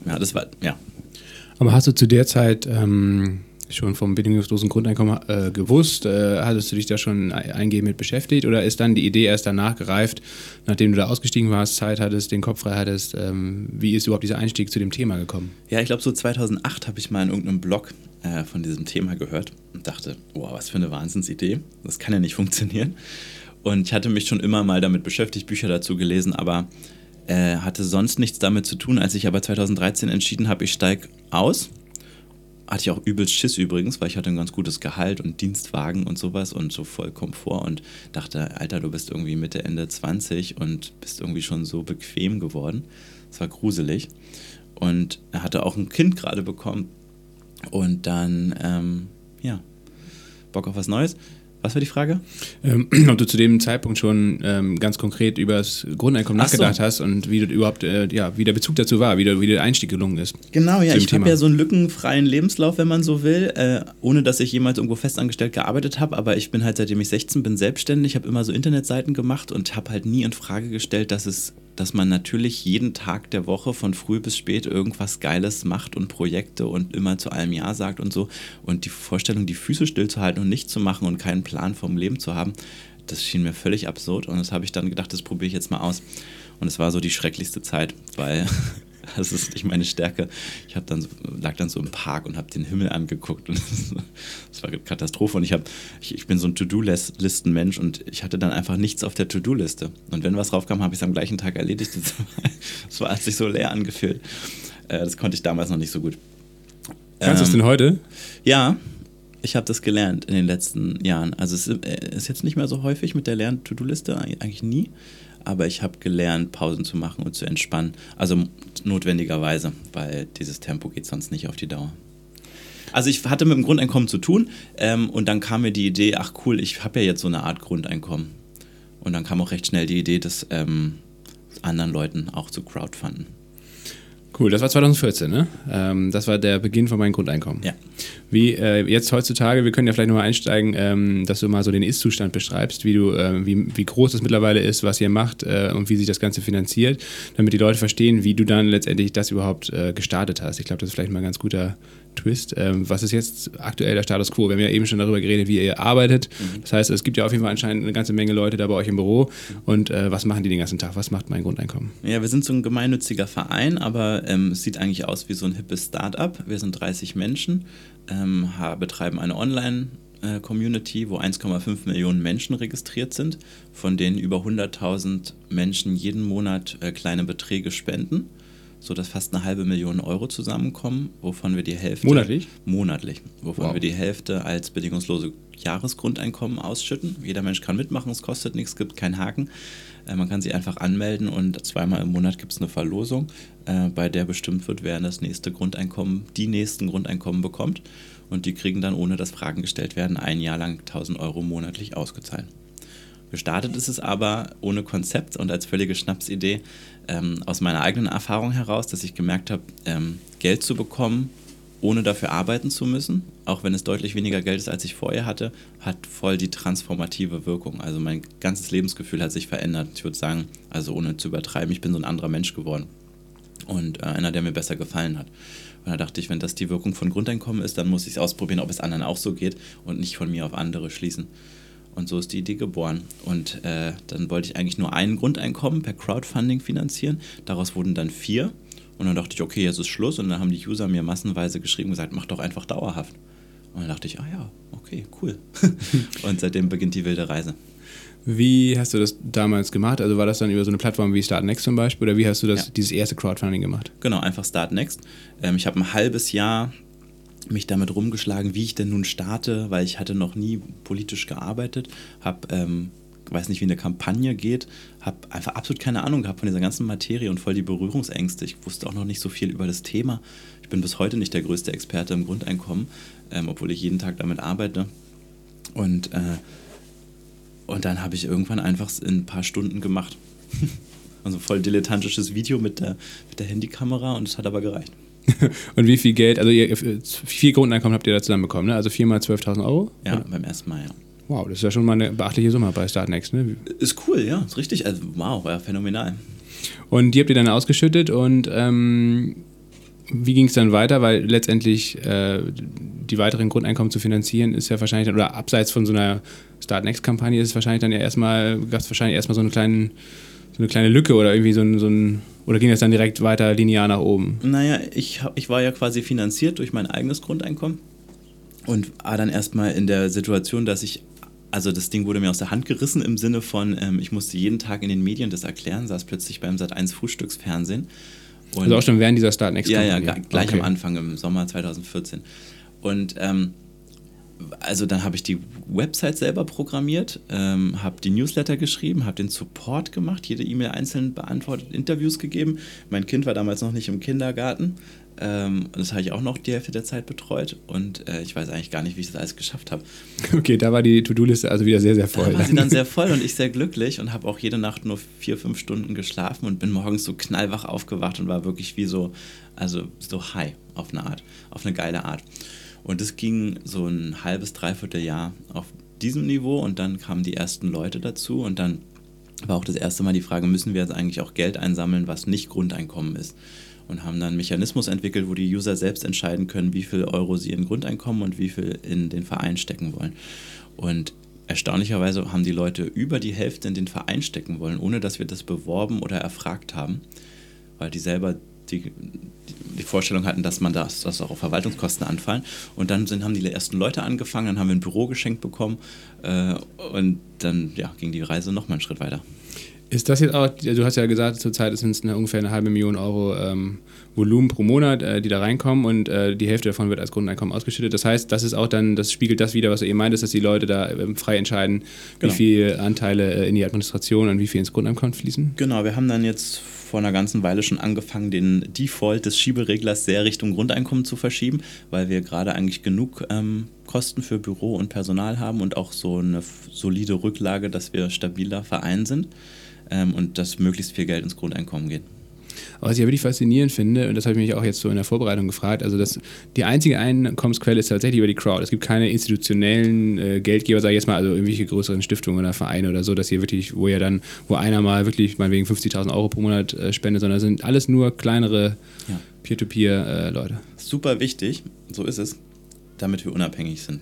ja, das war, ja. Aber hast du zu der Zeit ähm, schon vom bedingungslosen Grundeinkommen äh, gewusst? Äh, hattest du dich da schon eingehend mit beschäftigt oder ist dann die Idee erst danach gereift, nachdem du da ausgestiegen warst, Zeit hattest, den Kopf frei hattest? Ähm, wie ist überhaupt dieser Einstieg zu dem Thema gekommen? Ja, ich glaube, so 2008 habe ich mal in irgendeinem Blog äh, von diesem Thema gehört und dachte, wow, was für eine Wahnsinnsidee. Das kann ja nicht funktionieren. Und ich hatte mich schon immer mal damit beschäftigt, Bücher dazu gelesen, aber äh, hatte sonst nichts damit zu tun. Als ich aber 2013 entschieden habe, ich steige aus hatte ich auch übelst Schiss übrigens, weil ich hatte ein ganz gutes Gehalt und Dienstwagen und sowas und so voll Komfort und dachte, Alter, du bist irgendwie Mitte, Ende 20 und bist irgendwie schon so bequem geworden. Das war gruselig. Und hatte auch ein Kind gerade bekommen und dann, ähm, ja, Bock auf was Neues. Was war die Frage? Ähm, ob du zu dem Zeitpunkt schon ähm, ganz konkret über das Grundeinkommen nachgedacht so. hast und wie du überhaupt, äh, ja, wie der Bezug dazu war, wie, der, wie der Einstieg gelungen ist. Genau, ja, ich habe ja so einen lückenfreien Lebenslauf, wenn man so will, äh, ohne dass ich jemals irgendwo festangestellt gearbeitet habe, aber ich bin halt seitdem ich 16 bin selbstständig, habe immer so Internetseiten gemacht und habe halt nie in Frage gestellt, dass es dass man natürlich jeden Tag der Woche von früh bis spät irgendwas Geiles macht und Projekte und immer zu allem Ja sagt und so. Und die Vorstellung, die Füße stillzuhalten und nichts zu machen und keinen Plan vom Leben zu haben, das schien mir völlig absurd. Und das habe ich dann gedacht, das probiere ich jetzt mal aus. Und es war so die schrecklichste Zeit, weil Das ist nicht meine Stärke. Ich dann so, lag dann so im Park und habe den Himmel angeguckt und das war eine Katastrophe. Und ich, hab, ich, ich bin so ein To-Do-Listen-Mensch und ich hatte dann einfach nichts auf der To-Do-Liste. Und wenn was raufkam, habe ich es am gleichen Tag erledigt. Das war, hat sich so leer angefühlt. Äh, das konnte ich damals noch nicht so gut. Kannst du es denn ähm, heute? Ja, ich habe das gelernt in den letzten Jahren. Also es äh, ist jetzt nicht mehr so häufig mit der Lern-To-Do-Liste, eigentlich nie aber ich habe gelernt, Pausen zu machen und zu entspannen. Also notwendigerweise, weil dieses Tempo geht sonst nicht auf die Dauer. Also ich hatte mit dem Grundeinkommen zu tun ähm, und dann kam mir die Idee, ach cool, ich habe ja jetzt so eine Art Grundeinkommen. Und dann kam auch recht schnell die Idee, das ähm, anderen Leuten auch zu crowdfunden. Cool, das war 2014, ne? Ähm, das war der Beginn von meinem Grundeinkommen. Ja. Wie äh, jetzt heutzutage, wir können ja vielleicht nochmal einsteigen, ähm, dass du mal so den Ist-Zustand beschreibst, wie du, äh, wie, wie groß das mittlerweile ist, was ihr macht äh, und wie sich das Ganze finanziert, damit die Leute verstehen, wie du dann letztendlich das überhaupt äh, gestartet hast. Ich glaube, das ist vielleicht mal ein ganz guter Twist. Ähm, was ist jetzt aktuell der Status quo? Wir haben ja eben schon darüber geredet, wie ihr arbeitet. Mhm. Das heißt, es gibt ja auf jeden Fall anscheinend eine ganze Menge Leute da bei euch im Büro. Und äh, was machen die den ganzen Tag? Was macht mein Grundeinkommen? Ja, wir sind so ein gemeinnütziger Verein, aber ähm, es sieht eigentlich aus wie so ein hippes Start-up. Wir sind 30 Menschen, ähm, betreiben eine Online- Community, wo 1,5 Millionen Menschen registriert sind, von denen über 100.000 Menschen jeden Monat äh, kleine Beträge spenden sodass fast eine halbe Million Euro zusammenkommen, wovon wir die Hälfte. Monatlich? Monatlich. Wovon wow. wir die Hälfte als bedingungslose Jahresgrundeinkommen ausschütten. Jeder Mensch kann mitmachen, es kostet nichts, gibt keinen Haken. Äh, man kann sich einfach anmelden und zweimal im Monat gibt es eine Verlosung, äh, bei der bestimmt wird, wer das nächste Grundeinkommen, die nächsten Grundeinkommen bekommt. Und die kriegen dann, ohne dass Fragen gestellt werden, ein Jahr lang 1000 Euro monatlich ausgezahlt. Gestartet ist es aber ohne Konzept und als völlige Schnapsidee ähm, aus meiner eigenen Erfahrung heraus, dass ich gemerkt habe, ähm, Geld zu bekommen, ohne dafür arbeiten zu müssen, auch wenn es deutlich weniger Geld ist, als ich vorher hatte, hat voll die transformative Wirkung. Also mein ganzes Lebensgefühl hat sich verändert. Ich würde sagen, also ohne zu übertreiben, ich bin so ein anderer Mensch geworden und äh, einer, der mir besser gefallen hat. Und da dachte ich, wenn das die Wirkung von Grundeinkommen ist, dann muss ich es ausprobieren, ob es anderen auch so geht und nicht von mir auf andere schließen. Und so ist die Idee geboren. Und äh, dann wollte ich eigentlich nur ein Grundeinkommen per Crowdfunding finanzieren. Daraus wurden dann vier. Und dann dachte ich, okay, jetzt ist Schluss. Und dann haben die User mir massenweise geschrieben und gesagt, mach doch einfach dauerhaft. Und dann dachte ich, ah ja, okay, cool. und seitdem beginnt die wilde Reise. Wie hast du das damals gemacht? Also war das dann über so eine Plattform wie Startnext zum Beispiel oder wie hast du das, ja. dieses erste Crowdfunding gemacht? Genau, einfach Startnext. Ähm, ich habe ein halbes Jahr mich damit rumgeschlagen, wie ich denn nun starte, weil ich hatte noch nie politisch gearbeitet, habe ähm, weiß nicht, wie eine Kampagne geht, habe einfach absolut keine Ahnung gehabt von dieser ganzen Materie und voll die Berührungsängste. Ich wusste auch noch nicht so viel über das Thema. Ich bin bis heute nicht der größte Experte im Grundeinkommen, ähm, obwohl ich jeden Tag damit arbeite. Und, äh, und dann habe ich irgendwann einfach in ein paar Stunden gemacht. also voll dilettantisches Video mit der, mit der Handykamera und es hat aber gereicht. und wie viel Geld, also ihr, vier Grundeinkommen habt ihr da zusammen bekommen, ne? Also viermal 12.000 Euro? Ja, beim ersten Mal, ja. Wow, das ist ja schon mal eine beachtliche Summe bei Startnext, ne? Ist cool, ja, ist richtig. Also, wow, ja, phänomenal. Und die habt ihr dann ausgeschüttet und ähm, wie ging es dann weiter? Weil letztendlich äh, die weiteren Grundeinkommen zu finanzieren ist ja wahrscheinlich, oder abseits von so einer Start Next-Kampagne ist es wahrscheinlich dann ja erstmal, gab es wahrscheinlich erstmal so, einen kleinen, so eine kleine Lücke oder irgendwie so ein, so ein, oder ging das dann direkt weiter linear nach oben? Naja, ich, ich war ja quasi finanziert durch mein eigenes Grundeinkommen und war dann erstmal in der Situation, dass ich also das Ding wurde mir aus der Hand gerissen im Sinne von, ähm, ich musste jeden Tag in den Medien das erklären, saß plötzlich beim Sat1 Frühstücksfernsehen. Und also auch schon während dieser Start Next Ja, ja, gleich okay. am Anfang im Sommer 2014. Und ähm, also dann habe ich die Website selber programmiert, ähm, habe die Newsletter geschrieben, habe den Support gemacht, jede E-Mail einzeln beantwortet, Interviews gegeben. Mein Kind war damals noch nicht im Kindergarten. Ähm, das habe ich auch noch die Hälfte der Zeit betreut und äh, ich weiß eigentlich gar nicht, wie ich das alles geschafft habe. Okay, da war die To-Do-Liste also wieder sehr, sehr voll. Da war sie dann sehr voll und ich sehr glücklich und habe auch jede Nacht nur vier, fünf Stunden geschlafen und bin morgens so knallwach aufgewacht und war wirklich wie so, also so high auf eine Art, auf eine geile Art. Und es ging so ein halbes, dreiviertel Jahr auf diesem Niveau und dann kamen die ersten Leute dazu und dann war auch das erste Mal die Frage, müssen wir jetzt eigentlich auch Geld einsammeln, was nicht Grundeinkommen ist? und haben dann einen Mechanismus entwickelt, wo die User selbst entscheiden können, wie viel Euro sie in Grundeinkommen und wie viel in den Verein stecken wollen. Und erstaunlicherweise haben die Leute über die Hälfte in den Verein stecken wollen, ohne dass wir das beworben oder erfragt haben, weil die selber die, die Vorstellung hatten, dass man das, dass auch Verwaltungskosten anfallen. Und dann sind, haben die ersten Leute angefangen, dann haben wir ein Büro geschenkt bekommen äh, und dann ja, ging die Reise nochmal einen Schritt weiter. Ist das jetzt auch, du hast ja gesagt, zurzeit sind es ungefähr eine halbe Million Euro ähm, Volumen pro Monat, äh, die da reinkommen und äh, die Hälfte davon wird als Grundeinkommen ausgeschüttet. Das heißt, das ist auch dann, das spiegelt das wieder, was du eben meintest, dass die Leute da ähm, frei entscheiden, genau. wie viele Anteile äh, in die Administration und wie viel ins Grundeinkommen fließen. Genau, wir haben dann jetzt vor einer ganzen Weile schon angefangen, den Default des Schiebereglers sehr Richtung Grundeinkommen zu verschieben, weil wir gerade eigentlich genug ähm, Kosten für Büro und Personal haben und auch so eine solide Rücklage, dass wir stabiler Verein sind ähm, und dass möglichst viel Geld ins Grundeinkommen geht. Aber was ich ja wirklich faszinierend finde, und das habe ich mich auch jetzt so in der Vorbereitung gefragt, also dass die einzige Einkommensquelle ist tatsächlich über die Crowd. Es gibt keine institutionellen äh, Geldgeber, sage ich jetzt mal, also irgendwelche größeren Stiftungen oder Vereine oder so, dass hier wirklich, wo ja dann, wo einer mal wirklich meinetwegen 50.000 Euro pro Monat äh, spendet, sondern es sind alles nur kleinere ja. Peer-to-Peer-Leute. Äh, Super wichtig, so ist es, damit wir unabhängig sind.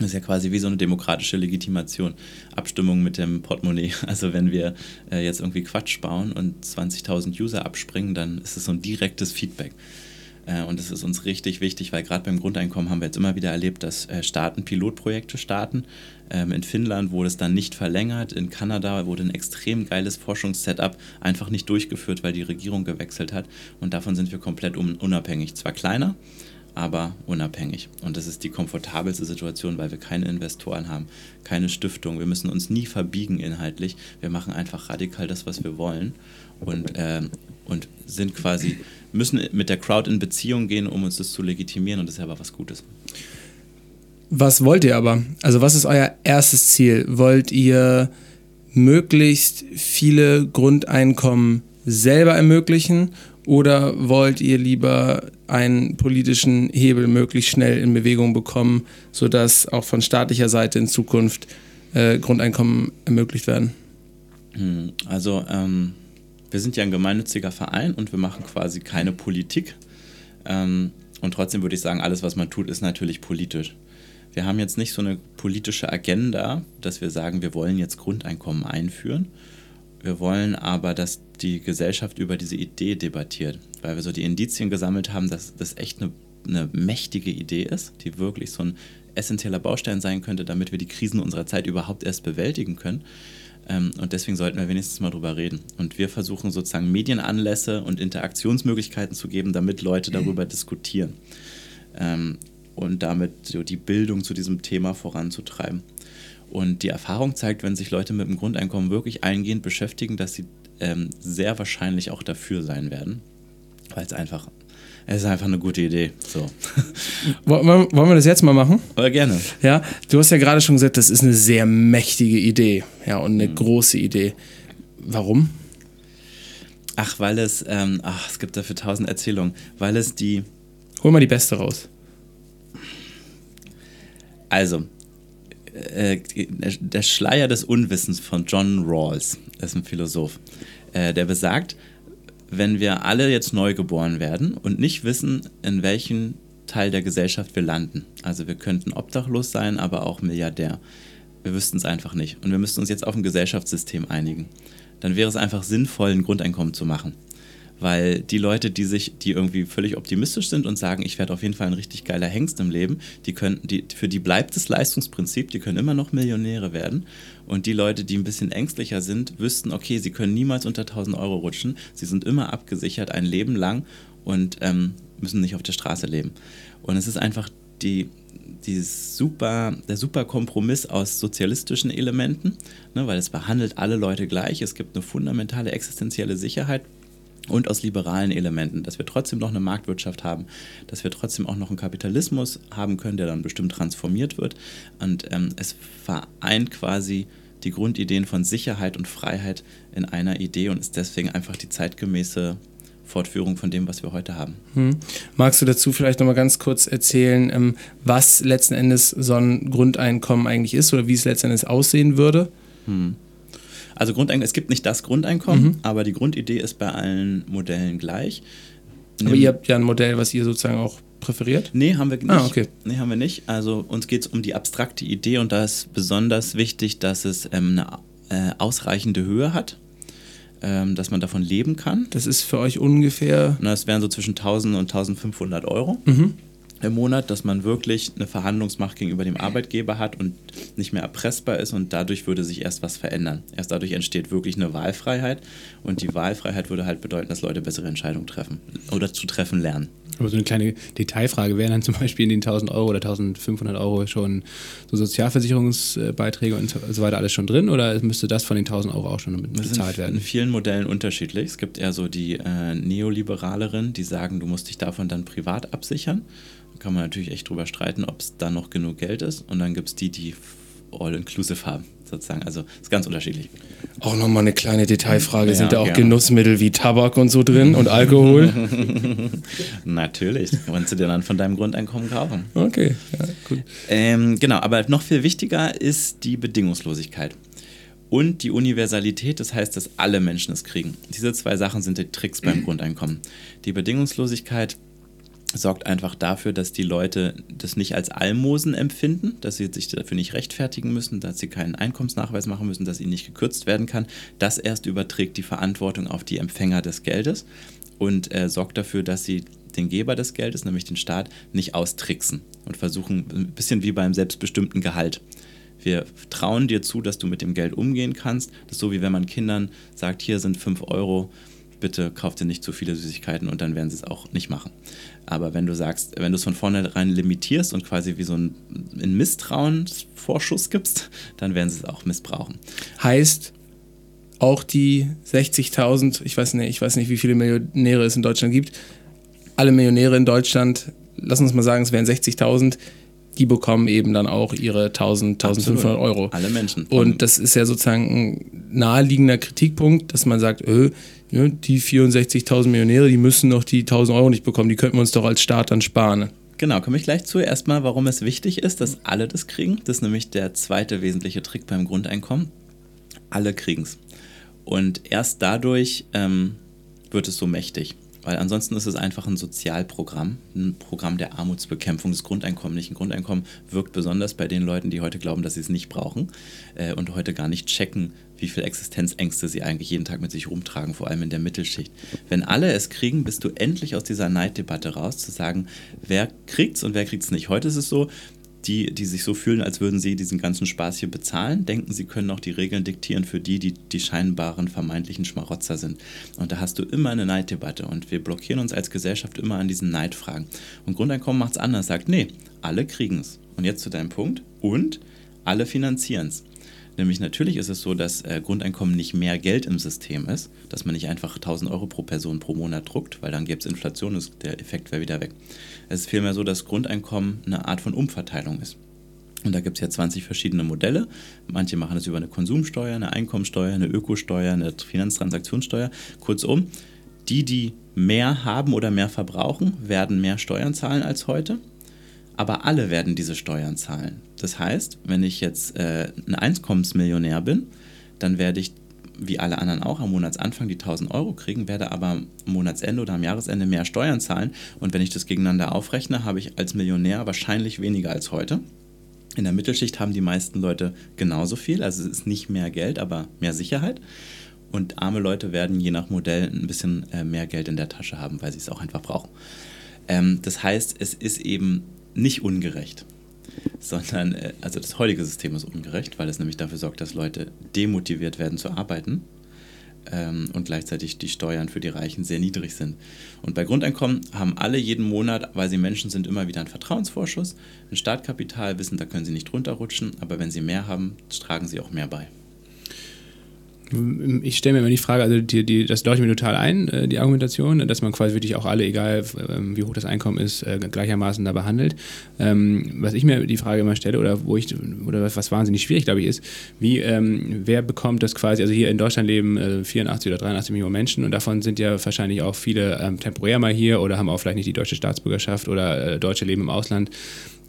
Das ist ja quasi wie so eine demokratische Legitimation. Abstimmung mit dem Portemonnaie. Also wenn wir äh, jetzt irgendwie Quatsch bauen und 20.000 User abspringen, dann ist es so ein direktes Feedback. Äh, und das ist uns richtig wichtig, weil gerade beim Grundeinkommen haben wir jetzt immer wieder erlebt, dass äh, Staaten Pilotprojekte starten. Ähm, in Finnland wurde es dann nicht verlängert. In Kanada wurde ein extrem geiles Forschungssetup einfach nicht durchgeführt, weil die Regierung gewechselt hat. Und davon sind wir komplett unabhängig. Zwar kleiner, aber unabhängig. Und das ist die komfortabelste Situation, weil wir keine Investoren haben, keine Stiftung. Wir müssen uns nie verbiegen inhaltlich. Wir machen einfach radikal das, was wir wollen und, äh, und sind quasi, müssen mit der Crowd in Beziehung gehen, um uns das zu legitimieren und das ist aber was Gutes. Was wollt ihr aber? Also was ist euer erstes Ziel? Wollt ihr möglichst viele Grundeinkommen selber ermöglichen oder wollt ihr lieber einen politischen Hebel möglichst schnell in Bewegung bekommen, sodass auch von staatlicher Seite in Zukunft äh, Grundeinkommen ermöglicht werden? Hm, also ähm, wir sind ja ein gemeinnütziger Verein und wir machen quasi keine Politik. Ähm, und trotzdem würde ich sagen, alles, was man tut, ist natürlich politisch. Wir haben jetzt nicht so eine politische Agenda, dass wir sagen, wir wollen jetzt Grundeinkommen einführen, wir wollen aber, dass die Gesellschaft über diese Idee debattiert, weil wir so die Indizien gesammelt haben, dass das echt eine, eine mächtige Idee ist, die wirklich so ein essentieller Baustein sein könnte, damit wir die Krisen unserer Zeit überhaupt erst bewältigen können. Ähm, und deswegen sollten wir wenigstens mal drüber reden. Und wir versuchen sozusagen Medienanlässe und Interaktionsmöglichkeiten zu geben, damit Leute darüber diskutieren. Ähm, und damit so die Bildung zu diesem Thema voranzutreiben. Und die Erfahrung zeigt, wenn sich Leute mit dem Grundeinkommen wirklich eingehend beschäftigen, dass sie ähm, sehr wahrscheinlich auch dafür sein werden. Weil es einfach, es ist einfach eine gute Idee. So. Wollen wir das jetzt mal machen? Aber gerne. Ja, du hast ja gerade schon gesagt, das ist eine sehr mächtige Idee. Ja, und eine mhm. große Idee. Warum? Ach, weil es, ähm, ach, es gibt dafür tausend Erzählungen. Weil es die. Hol mal die beste raus. Also, äh, der Schleier des Unwissens von John Rawls, ist ein Philosoph, äh, der besagt, wenn wir alle jetzt neu geboren werden und nicht wissen, in welchen Teil der Gesellschaft wir landen. Also wir könnten obdachlos sein, aber auch Milliardär. Wir wüssten es einfach nicht. Und wir müssten uns jetzt auf ein Gesellschaftssystem einigen. Dann wäre es einfach sinnvoll, ein Grundeinkommen zu machen. Weil die Leute, die sich, die irgendwie völlig optimistisch sind und sagen, ich werde auf jeden Fall ein richtig geiler Hengst im Leben, die können, die, für die bleibt das Leistungsprinzip, die können immer noch Millionäre werden. Und die Leute, die ein bisschen ängstlicher sind, wüssten, okay, sie können niemals unter 1000 Euro rutschen, sie sind immer abgesichert ein Leben lang und ähm, müssen nicht auf der Straße leben. Und es ist einfach die, dieses super, der super Kompromiss aus sozialistischen Elementen, ne, weil es behandelt alle Leute gleich, es gibt eine fundamentale existenzielle Sicherheit und aus liberalen Elementen, dass wir trotzdem noch eine Marktwirtschaft haben, dass wir trotzdem auch noch einen Kapitalismus haben können, der dann bestimmt transformiert wird. Und ähm, es vereint quasi die Grundideen von Sicherheit und Freiheit in einer Idee und ist deswegen einfach die zeitgemäße Fortführung von dem, was wir heute haben. Hm. Magst du dazu vielleicht nochmal ganz kurz erzählen, ähm, was letzten Endes so ein Grundeinkommen eigentlich ist oder wie es letzten Endes aussehen würde? Hm. Also Grundeinkommen, es gibt nicht das Grundeinkommen, mhm. aber die Grundidee ist bei allen Modellen gleich. Aber ihr habt ja ein Modell, was ihr sozusagen auch präferiert? Nee, haben wir nicht. Ah, okay. Nee, haben wir nicht. Also uns geht es um die abstrakte Idee und da ist besonders wichtig, dass es ähm, eine äh, ausreichende Höhe hat ähm, dass man davon leben kann. Das ist für euch ungefähr? Na, das wären so zwischen 1000 und 1500 Euro. Mhm im Monat, dass man wirklich eine Verhandlungsmacht gegenüber dem Arbeitgeber hat und nicht mehr erpressbar ist und dadurch würde sich erst was verändern. Erst dadurch entsteht wirklich eine Wahlfreiheit und die Wahlfreiheit würde halt bedeuten, dass Leute bessere Entscheidungen treffen oder zu treffen lernen. Aber so eine kleine Detailfrage, wären dann zum Beispiel in den 1000 Euro oder 1500 Euro schon so Sozialversicherungsbeiträge und so weiter alles schon drin oder müsste das von den 1000 Euro auch schon bezahlt werden? In vielen Modellen unterschiedlich. Es gibt eher so die äh, Neoliberaleren, die sagen, du musst dich davon dann privat absichern kann man natürlich echt drüber streiten, ob es da noch genug Geld ist. Und dann gibt es die, die all-inclusive haben, sozusagen. Also ist ganz unterschiedlich. Auch nochmal eine kleine Detailfrage. Ja, Sind da auch gerne. Genussmittel wie Tabak und so drin und Alkohol? Natürlich. Kannst du dir dann von deinem Grundeinkommen kaufen. Okay, ja, gut. Ähm, genau, aber noch viel wichtiger ist die Bedingungslosigkeit. Und die Universalität, das heißt, dass alle Menschen es kriegen. Diese zwei Sachen sind die Tricks beim Grundeinkommen. Die Bedingungslosigkeit sorgt einfach dafür, dass die Leute das nicht als Almosen empfinden, dass sie sich dafür nicht rechtfertigen müssen, dass sie keinen Einkommensnachweis machen müssen, dass ihnen nicht gekürzt werden kann. Das erst überträgt die Verantwortung auf die Empfänger des Geldes und äh, sorgt dafür, dass sie den Geber des Geldes, nämlich den Staat, nicht austricksen und versuchen, ein bisschen wie beim selbstbestimmten Gehalt. Wir trauen dir zu, dass du mit dem Geld umgehen kannst. Das ist so, wie wenn man Kindern sagt, hier sind 5 Euro, bitte kauft ihr nicht zu viele Süßigkeiten und dann werden sie es auch nicht machen. Aber wenn du sagst, wenn du es von vornherein limitierst und quasi wie so ein, ein Misstrauensvorschuss gibst, dann werden sie es auch missbrauchen. Heißt, auch die 60.000, ich ich weiß nicht, wie viele Millionäre es in Deutschland gibt, alle Millionäre in Deutschland, lass uns mal sagen, es wären 60.000, die bekommen eben dann auch ihre 1000, 1500 Euro. Alle Menschen. Und das ist ja sozusagen ein naheliegender Kritikpunkt, dass man sagt, öh, die 64.000 Millionäre, die müssen noch die 1000 Euro nicht bekommen, die könnten wir uns doch als Staat dann sparen. Genau, komme ich gleich zu. Erstmal, warum es wichtig ist, dass alle das kriegen. Das ist nämlich der zweite wesentliche Trick beim Grundeinkommen. Alle kriegen es. Und erst dadurch ähm, wird es so mächtig. Weil ansonsten ist es einfach ein Sozialprogramm, ein Programm der Armutsbekämpfung. Das Grundeinkommen nicht. Ein Grundeinkommen wirkt besonders bei den Leuten, die heute glauben, dass sie es nicht brauchen äh, und heute gar nicht checken, wie viel Existenzängste sie eigentlich jeden Tag mit sich rumtragen, vor allem in der Mittelschicht. Wenn alle es kriegen, bist du endlich aus dieser Neiddebatte raus, zu sagen, wer kriegt's und wer kriegt's nicht. Heute ist es so, die, die sich so fühlen, als würden sie diesen ganzen Spaß hier bezahlen, denken, sie können auch die Regeln diktieren für die, die die scheinbaren vermeintlichen Schmarotzer sind. Und da hast du immer eine Neiddebatte und wir blockieren uns als Gesellschaft immer an diesen Neidfragen. Und Grundeinkommen macht es anders, sagt, nee, alle kriegen es. Und jetzt zu deinem Punkt. Und alle finanzieren es. Nämlich natürlich ist es so, dass äh, Grundeinkommen nicht mehr Geld im System ist, dass man nicht einfach 1000 Euro pro Person pro Monat druckt, weil dann gäbe es Inflation, ist, der Effekt wäre wieder weg. Es ist vielmehr so, dass Grundeinkommen eine Art von Umverteilung ist. Und da gibt es ja 20 verschiedene Modelle. Manche machen es über eine Konsumsteuer, eine Einkommensteuer, eine Ökosteuer, eine Finanztransaktionssteuer. Kurzum, die, die mehr haben oder mehr verbrauchen, werden mehr Steuern zahlen als heute aber alle werden diese Steuern zahlen. Das heißt, wenn ich jetzt äh, ein Einkommensmillionär bin, dann werde ich wie alle anderen auch am Monatsanfang die 1000 Euro kriegen, werde aber am Monatsende oder am Jahresende mehr Steuern zahlen. Und wenn ich das gegeneinander aufrechne, habe ich als Millionär wahrscheinlich weniger als heute. In der Mittelschicht haben die meisten Leute genauso viel, also es ist nicht mehr Geld, aber mehr Sicherheit. Und arme Leute werden je nach Modell ein bisschen äh, mehr Geld in der Tasche haben, weil sie es auch einfach brauchen. Ähm, das heißt, es ist eben nicht ungerecht, sondern äh, also das heutige System ist ungerecht, weil es nämlich dafür sorgt, dass Leute demotiviert werden zu arbeiten ähm, und gleichzeitig die Steuern für die Reichen sehr niedrig sind. Und bei Grundeinkommen haben alle jeden Monat, weil sie Menschen sind, immer wieder einen Vertrauensvorschuss, ein Startkapital, wissen, da können sie nicht runterrutschen, aber wenn sie mehr haben, tragen sie auch mehr bei. Ich stelle mir immer die Frage, also die, die, das leuchtet mir total ein, äh, die Argumentation, dass man quasi wirklich auch alle, egal ähm, wie hoch das Einkommen ist, äh, gleichermaßen da behandelt. Ähm, was ich mir die Frage immer stelle, oder wo ich, oder was wahnsinnig schwierig, glaube ich, ist, wie, ähm, wer bekommt das quasi, also hier in Deutschland leben 84 äh, oder 83 Millionen Menschen und davon sind ja wahrscheinlich auch viele temporär mal hier oder haben auch vielleicht nicht die deutsche Staatsbürgerschaft oder Deutsche leben im Ausland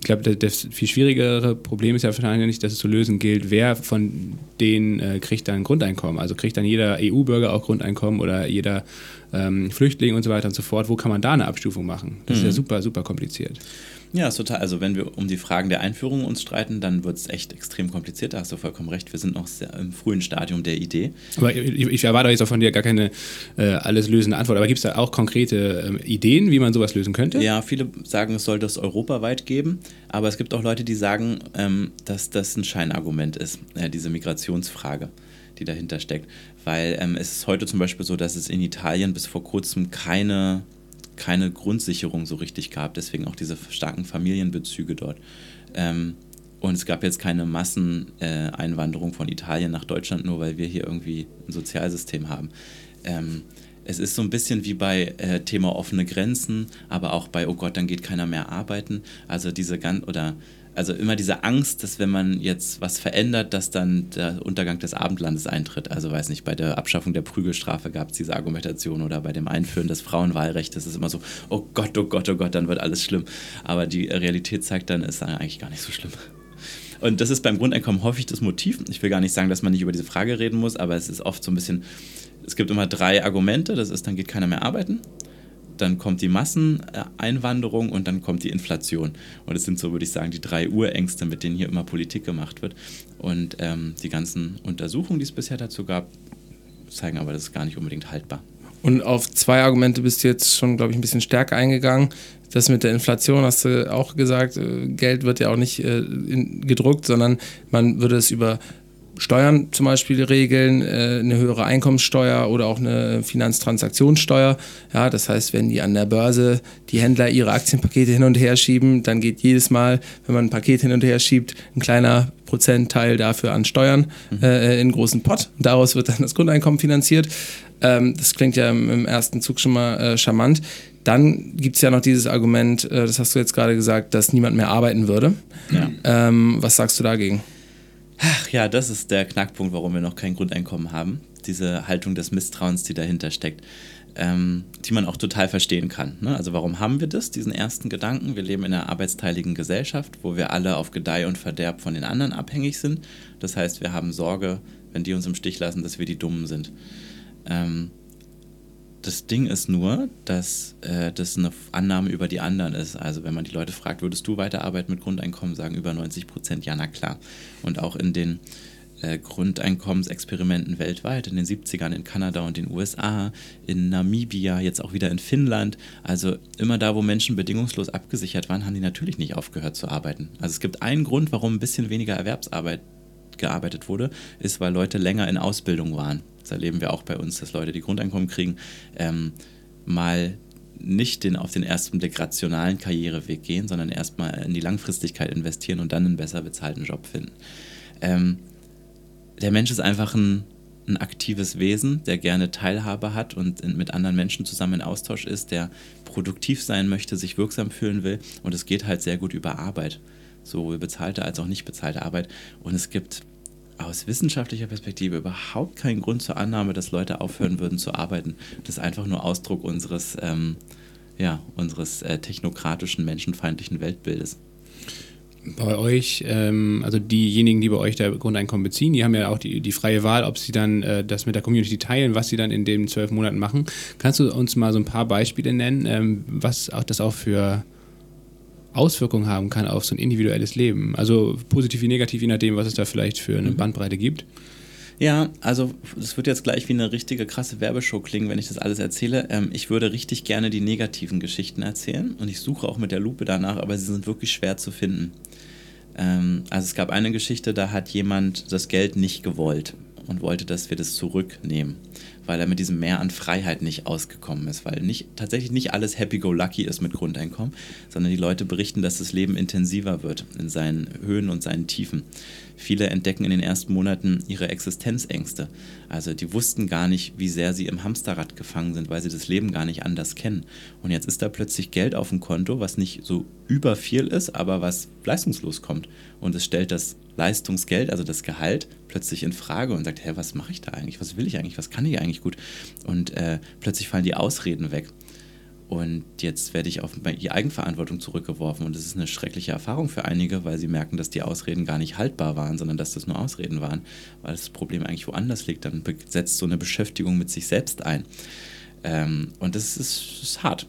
ich glaube, das, viel schwierigere Problem ist ja wahrscheinlich dass es zu lösen gilt, wer von denen äh, kriegt dann Grundeinkommen. Also kriegt dann jeder EU-Bürger auch Grundeinkommen oder jeder ähm, Flüchtling und so weiter und so fort. Wo kann man da eine Abstufung machen? Das mhm. ist ja mhm. super, super kompliziert. Ja, ist total. Also wenn wir um die Fragen der Einführung uns streiten, dann wird es echt extrem kompliziert. Da hast du vollkommen recht. Wir sind noch im frühen Stadium der Idee. Aber ich, ich erwarte jetzt auch von dir gar keine äh, alles lösende Antwort. Aber gibt es da auch konkrete äh, Ideen, wie man sowas lösen könnte? Ja, viele sagen, es sollte es europaweit geben. Aber es gibt auch Leute, die sagen, ähm, dass das ein Scheinargument ist, äh, diese Migrationsfrage die dahinter steckt. Weil ähm, es ist heute zum Beispiel so, dass es in Italien bis vor kurzem keine keine Grundsicherung so richtig gab, deswegen auch diese starken Familienbezüge dort. Ähm, und es gab jetzt keine Masseneinwanderung äh, von Italien nach Deutschland, nur weil wir hier irgendwie ein Sozialsystem haben. Ähm, es ist so ein bisschen wie bei äh, Thema offene Grenzen, aber auch bei, oh Gott, dann geht keiner mehr arbeiten. Also diese ganz, oder also immer diese Angst, dass wenn man jetzt was verändert, dass dann der Untergang des Abendlandes eintritt. Also weiß nicht, bei der Abschaffung der Prügelstrafe gab es diese Argumentation oder bei dem Einführen des Frauenwahlrechts ist es immer so, oh Gott, oh Gott, oh Gott, dann wird alles schlimm. Aber die Realität zeigt dann, ist dann eigentlich gar nicht so schlimm. Und das ist beim Grundeinkommen häufig das Motiv. Ich will gar nicht sagen, dass man nicht über diese Frage reden muss, aber es ist oft so ein bisschen, es gibt immer drei Argumente. Das ist, dann geht keiner mehr arbeiten dann kommt die Masseneinwanderung und dann kommt die Inflation. Und das sind so, würde ich sagen, die drei Urängste, mit denen hier immer Politik gemacht wird. Und ähm, die ganzen Untersuchungen, die es bisher dazu gab, zeigen aber, das ist gar nicht unbedingt haltbar. Und auf zwei Argumente bist du jetzt schon, glaube ich, ein bisschen stärker eingegangen. Das mit der Inflation hast du auch gesagt, äh, Geld wird ja auch nicht äh, gedruckt, sondern man würde es über Steuern zum Beispiel regeln, äh, eine höhere Einkommenssteuer oder auch eine Finanztransaktionssteuer. Ja, das heißt, wenn die an der Börse die Händler ihre Aktienpakete hin und her schieben, dann geht jedes Mal, wenn man ein Paket hin und her schiebt, ein kleiner Prozentteil dafür an Steuern mhm. äh, in einen großen Pot. Daraus wird dann das Grundeinkommen finanziert. Ähm, das klingt ja im, im, ersten Zug schon mal äh, charmant. Dann gibt es ja noch dieses Argument, äh, das hast du jetzt gerade gesagt, dass niemand mehr arbeiten würde. Ja. Ähm, was sagst du dagegen? Ach ja, das ist der Knackpunkt, warum wir noch kein Grundeinkommen haben. Diese Haltung des Misstrauens, die dahinter steckt, ähm, die man auch total verstehen kann. Ne? Also warum haben wir das, diesen ersten Gedanken? Wir leben in einer arbeitsteiligen Gesellschaft, wo wir alle auf Gedeih und Verderb von den anderen abhängig sind. Das heißt, wir haben Sorge, wenn die uns im Stich lassen, dass wir die Dummen sind. Ähm, das Ding ist nur, dass äh, das eine Annahme über die anderen ist. Also wenn man die Leute fragt, würdest du weiterarbeiten mit Grundeinkommen, sagen über 90 Prozent, ja, na klar. Und auch in den äh, Grundeinkommensexperimenten weltweit, in den 70ern in Kanada und den USA, in Namibia, jetzt auch wieder in Finnland. Also immer da, wo Menschen bedingungslos abgesichert waren, haben die natürlich nicht aufgehört zu arbeiten. Also es gibt einen Grund, warum ein bisschen weniger Erwerbsarbeit gearbeitet wurde, ist, weil Leute länger in Ausbildung waren erleben wir auch bei uns, dass Leute, die Grundeinkommen kriegen, ähm, mal nicht den, auf den ersten Blick rationalen Karriereweg gehen, sondern erstmal in die Langfristigkeit investieren und dann einen besser bezahlten Job finden. Ähm, der Mensch ist einfach ein, ein aktives Wesen, der gerne Teilhabe hat und in, mit anderen Menschen zusammen in Austausch ist, der produktiv sein möchte, sich wirksam fühlen will. Und es geht halt sehr gut über Arbeit, sowohl bezahlte als auch nicht bezahlte Arbeit. Und es gibt aus wissenschaftlicher Perspektive überhaupt keinen Grund zur Annahme, dass Leute aufhören würden zu arbeiten. Das ist einfach nur Ausdruck unseres, ähm, ja, unseres äh, technokratischen, menschenfeindlichen Weltbildes. bei euch, ähm, also diejenigen, die bei euch der Grundeinkommen beziehen, die haben ja auch die, die freie Wahl, ob sie dann äh, das mit der Community teilen, was sie dann in den zwölf Monaten machen. Kannst du uns mal so ein paar Beispiele nennen, ähm, was auch das auch für Auswirkungen haben kann auf so ein individuelles Leben? Also positiv wie negativ, je nachdem, was es da vielleicht für eine mhm. Bandbreite gibt. Ja, also es wird jetzt gleich wie eine richtige krasse Werbeshow klingen, wenn ich das alles erzähle. Ähm, ich würde richtig gerne die negativen Geschichten erzählen und ich suche auch mit der Lupe danach, aber sie sind wirklich schwer zu finden. Ähm, also es gab eine Geschichte, da hat jemand das Geld nicht gewollt und wollte, dass wir das zurücknehmen, weil er mit diesem Mehr an Freiheit nicht ausgekommen ist, weil nicht, tatsächlich nicht alles happy-go-lucky ist mit Grundeinkommen, sondern die Leute berichten, dass das Leben intensiver wird in seinen Höhen und seinen Tiefen. Viele entdecken in den ersten Monaten ihre Existenzängste. Also die wussten gar nicht, wie sehr sie im Hamsterrad gefangen sind, weil sie das Leben gar nicht anders kennen. Und jetzt ist da plötzlich Geld auf dem Konto, was nicht so über viel ist, aber was leistungslos kommt. Und es stellt das Leistungsgeld, also das Gehalt, plötzlich in Frage und sagt, hä, was mache ich da eigentlich? Was will ich eigentlich? Was kann ich eigentlich gut? Und äh, plötzlich fallen die Ausreden weg. Und jetzt werde ich auf die Eigenverantwortung zurückgeworfen. Und das ist eine schreckliche Erfahrung für einige, weil sie merken, dass die Ausreden gar nicht haltbar waren, sondern dass das nur Ausreden waren, weil das Problem eigentlich woanders liegt. Dann setzt so eine Beschäftigung mit sich selbst ein. Ähm, und das ist, ist hart.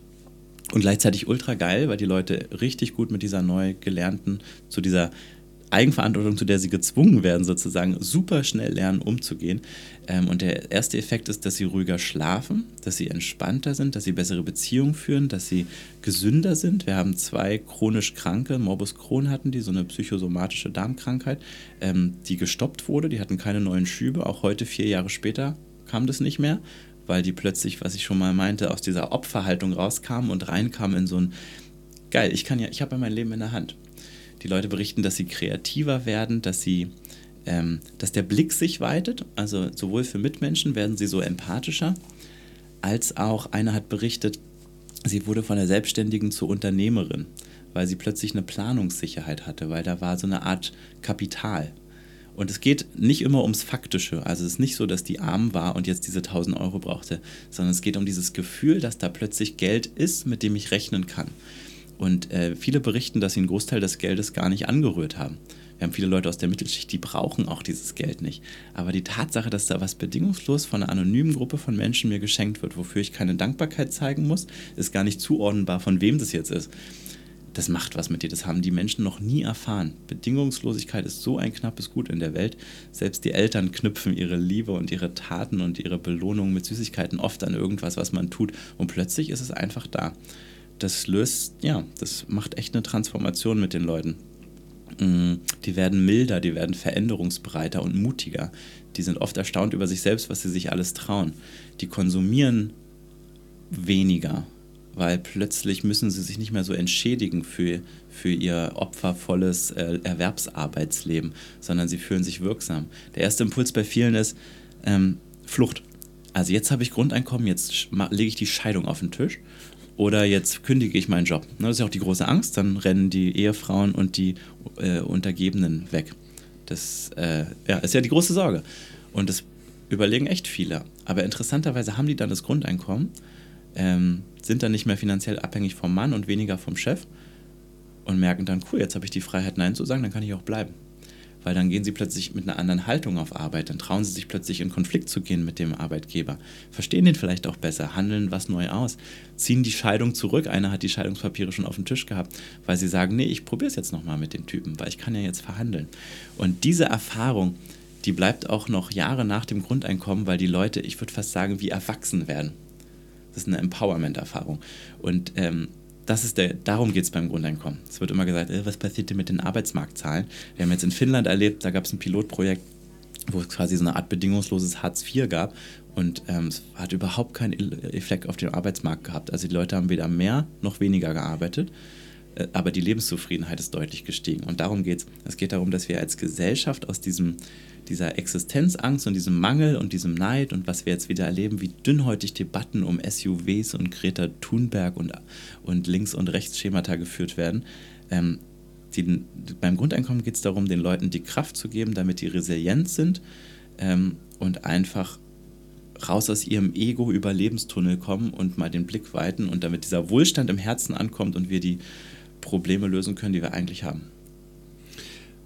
Und gleichzeitig ultra geil, weil die Leute richtig gut mit dieser neu gelernten, zu dieser Eigenverantwortung, zu der sie gezwungen werden, sozusagen super schnell lernen, umzugehen. Ähm, und der erste Effekt ist, dass sie ruhiger schlafen, dass sie entspannter sind, dass sie bessere Beziehungen führen, dass sie gesünder sind. Wir haben zwei chronisch Kranke, Morbus Crohn hatten die, so eine psychosomatische Darmkrankheit, ähm, die gestoppt wurde. Die hatten keine neuen Schübe. Auch heute, vier Jahre später, kam das nicht mehr weil die plötzlich, was ich schon mal meinte, aus dieser Opferhaltung rauskamen und reinkamen in so ein geil, ich kann ja, ich habe ja mein Leben in der Hand. Die Leute berichten, dass sie kreativer werden, dass sie ähm, dass der Blick sich weitet. Also sowohl für Mitmenschen werden sie so empathischer, als auch einer hat berichtet, sie wurde von der Selbstständigen zur Unternehmerin, weil sie plötzlich eine Planungssicherheit hatte, weil da war so eine Art Kapital. Und es geht nicht immer ums Faktische. Also es ist nicht so, dass die arm war und jetzt diese 1000 Euro brauchte, sondern es geht um dieses Gefühl, dass da plötzlich Geld ist, mit dem ich rechnen kann. Und äh, viele berichten, dass sie einen Großteil des Geldes gar nicht angerührt haben. Wir haben viele Leute aus der Mittelschicht, die brauchen auch dieses Geld nicht. Aber die Tatsache, dass da was bedingungslos von einer anonymen Gruppe von Menschen mir geschenkt wird, wofür ich keine Dankbarkeit zeigen muss, ist gar nicht zuordnenbar, von wem das jetzt ist. Das macht was mit dir. Das haben die Menschen noch nie erfahren. Bedingungslosigkeit ist so ein knappes Gut in der Welt. Selbst die Eltern knüpfen ihre Liebe und ihre Taten und ihre Belohnung mit Süßigkeiten oft an irgendwas, was man tut. Und plötzlich ist es einfach da das löst, ja, das macht echt eine Transformation mit den Leuten. Mm, die werden milder, die werden veränderungsbereiter und mutiger. Die sind oft erstaunt über sich selbst, was sie sich alles trauen. Die konsumieren weniger, weil plötzlich müssen sie sich nicht mehr so entschädigen für, für ihr opfervolles äh, Erwerbsarbeitsleben, sondern sie fühlen sich wirksam. Der erste Impuls bei vielen ist ähm, Flucht. Also jetzt habe ich Grundeinkommen, jetzt lege ich die Scheidung auf den Tisch oder jetzt kündige ich meinen Job. Das ist ja auch die große Angst, dann rennen die Ehefrauen und die äh, Untergebenen weg. Das äh, ja, ist ja die große Sorge. Und das überlegen echt viele. Aber interessanterweise haben die dann das Grundeinkommen, ähm, sind dann nicht mehr finanziell abhängig vom Mann und weniger vom Chef und merken dann, cool, jetzt habe ich die Freiheit, Nein zu sagen, dann kann ich auch bleiben weil dann gehen sie plötzlich mit einer anderen Haltung auf Arbeit, dann trauen sie sich plötzlich in Konflikt zu gehen mit dem Arbeitgeber, verstehen den vielleicht auch besser, handeln was neu aus, ziehen die Scheidung zurück. Einer hat die Scheidungspapiere schon auf dem Tisch gehabt, weil sie sagen, nee, ich probiere es jetzt nochmal mit dem Typen, weil ich kann ja jetzt verhandeln. Und diese Erfahrung, die bleibt auch noch Jahre nach dem Grundeinkommen, weil die Leute, ich würde fast sagen, wie erwachsen werden. Das ist eine Empowerment-Erfahrung. Und ähm, das ist der, darum geht es beim Grundeinkommen. Es wird immer gesagt, äh, was passiert denn mit den Arbeitsmarktzahlen? Wir haben jetzt in Finnland erlebt, da gab es ein Pilotprojekt, wo es quasi so eine Art bedingungsloses Hartz IV gab und ähm, es hat überhaupt keinen Effekt auf den Arbeitsmarkt gehabt. Also die Leute haben weder mehr noch weniger gearbeitet, äh, aber die Lebenszufriedenheit ist deutlich gestiegen. Und darum geht es. Es geht darum, dass wir als Gesellschaft aus diesem dieser Existenzangst und diesem Mangel und diesem Neid und was wir jetzt wieder erleben, wie dünnhäutig Debatten um SUVs und Greta Thunberg und, und Links- und Rechtsschemata geführt werden. Ähm, die, beim Grundeinkommen geht es darum, den Leuten die Kraft zu geben, damit die resilient sind ähm, und einfach raus aus ihrem Ego-Überlebenstunnel kommen und mal den Blick weiten und damit dieser Wohlstand im Herzen ankommt und wir die Probleme lösen können, die wir eigentlich haben.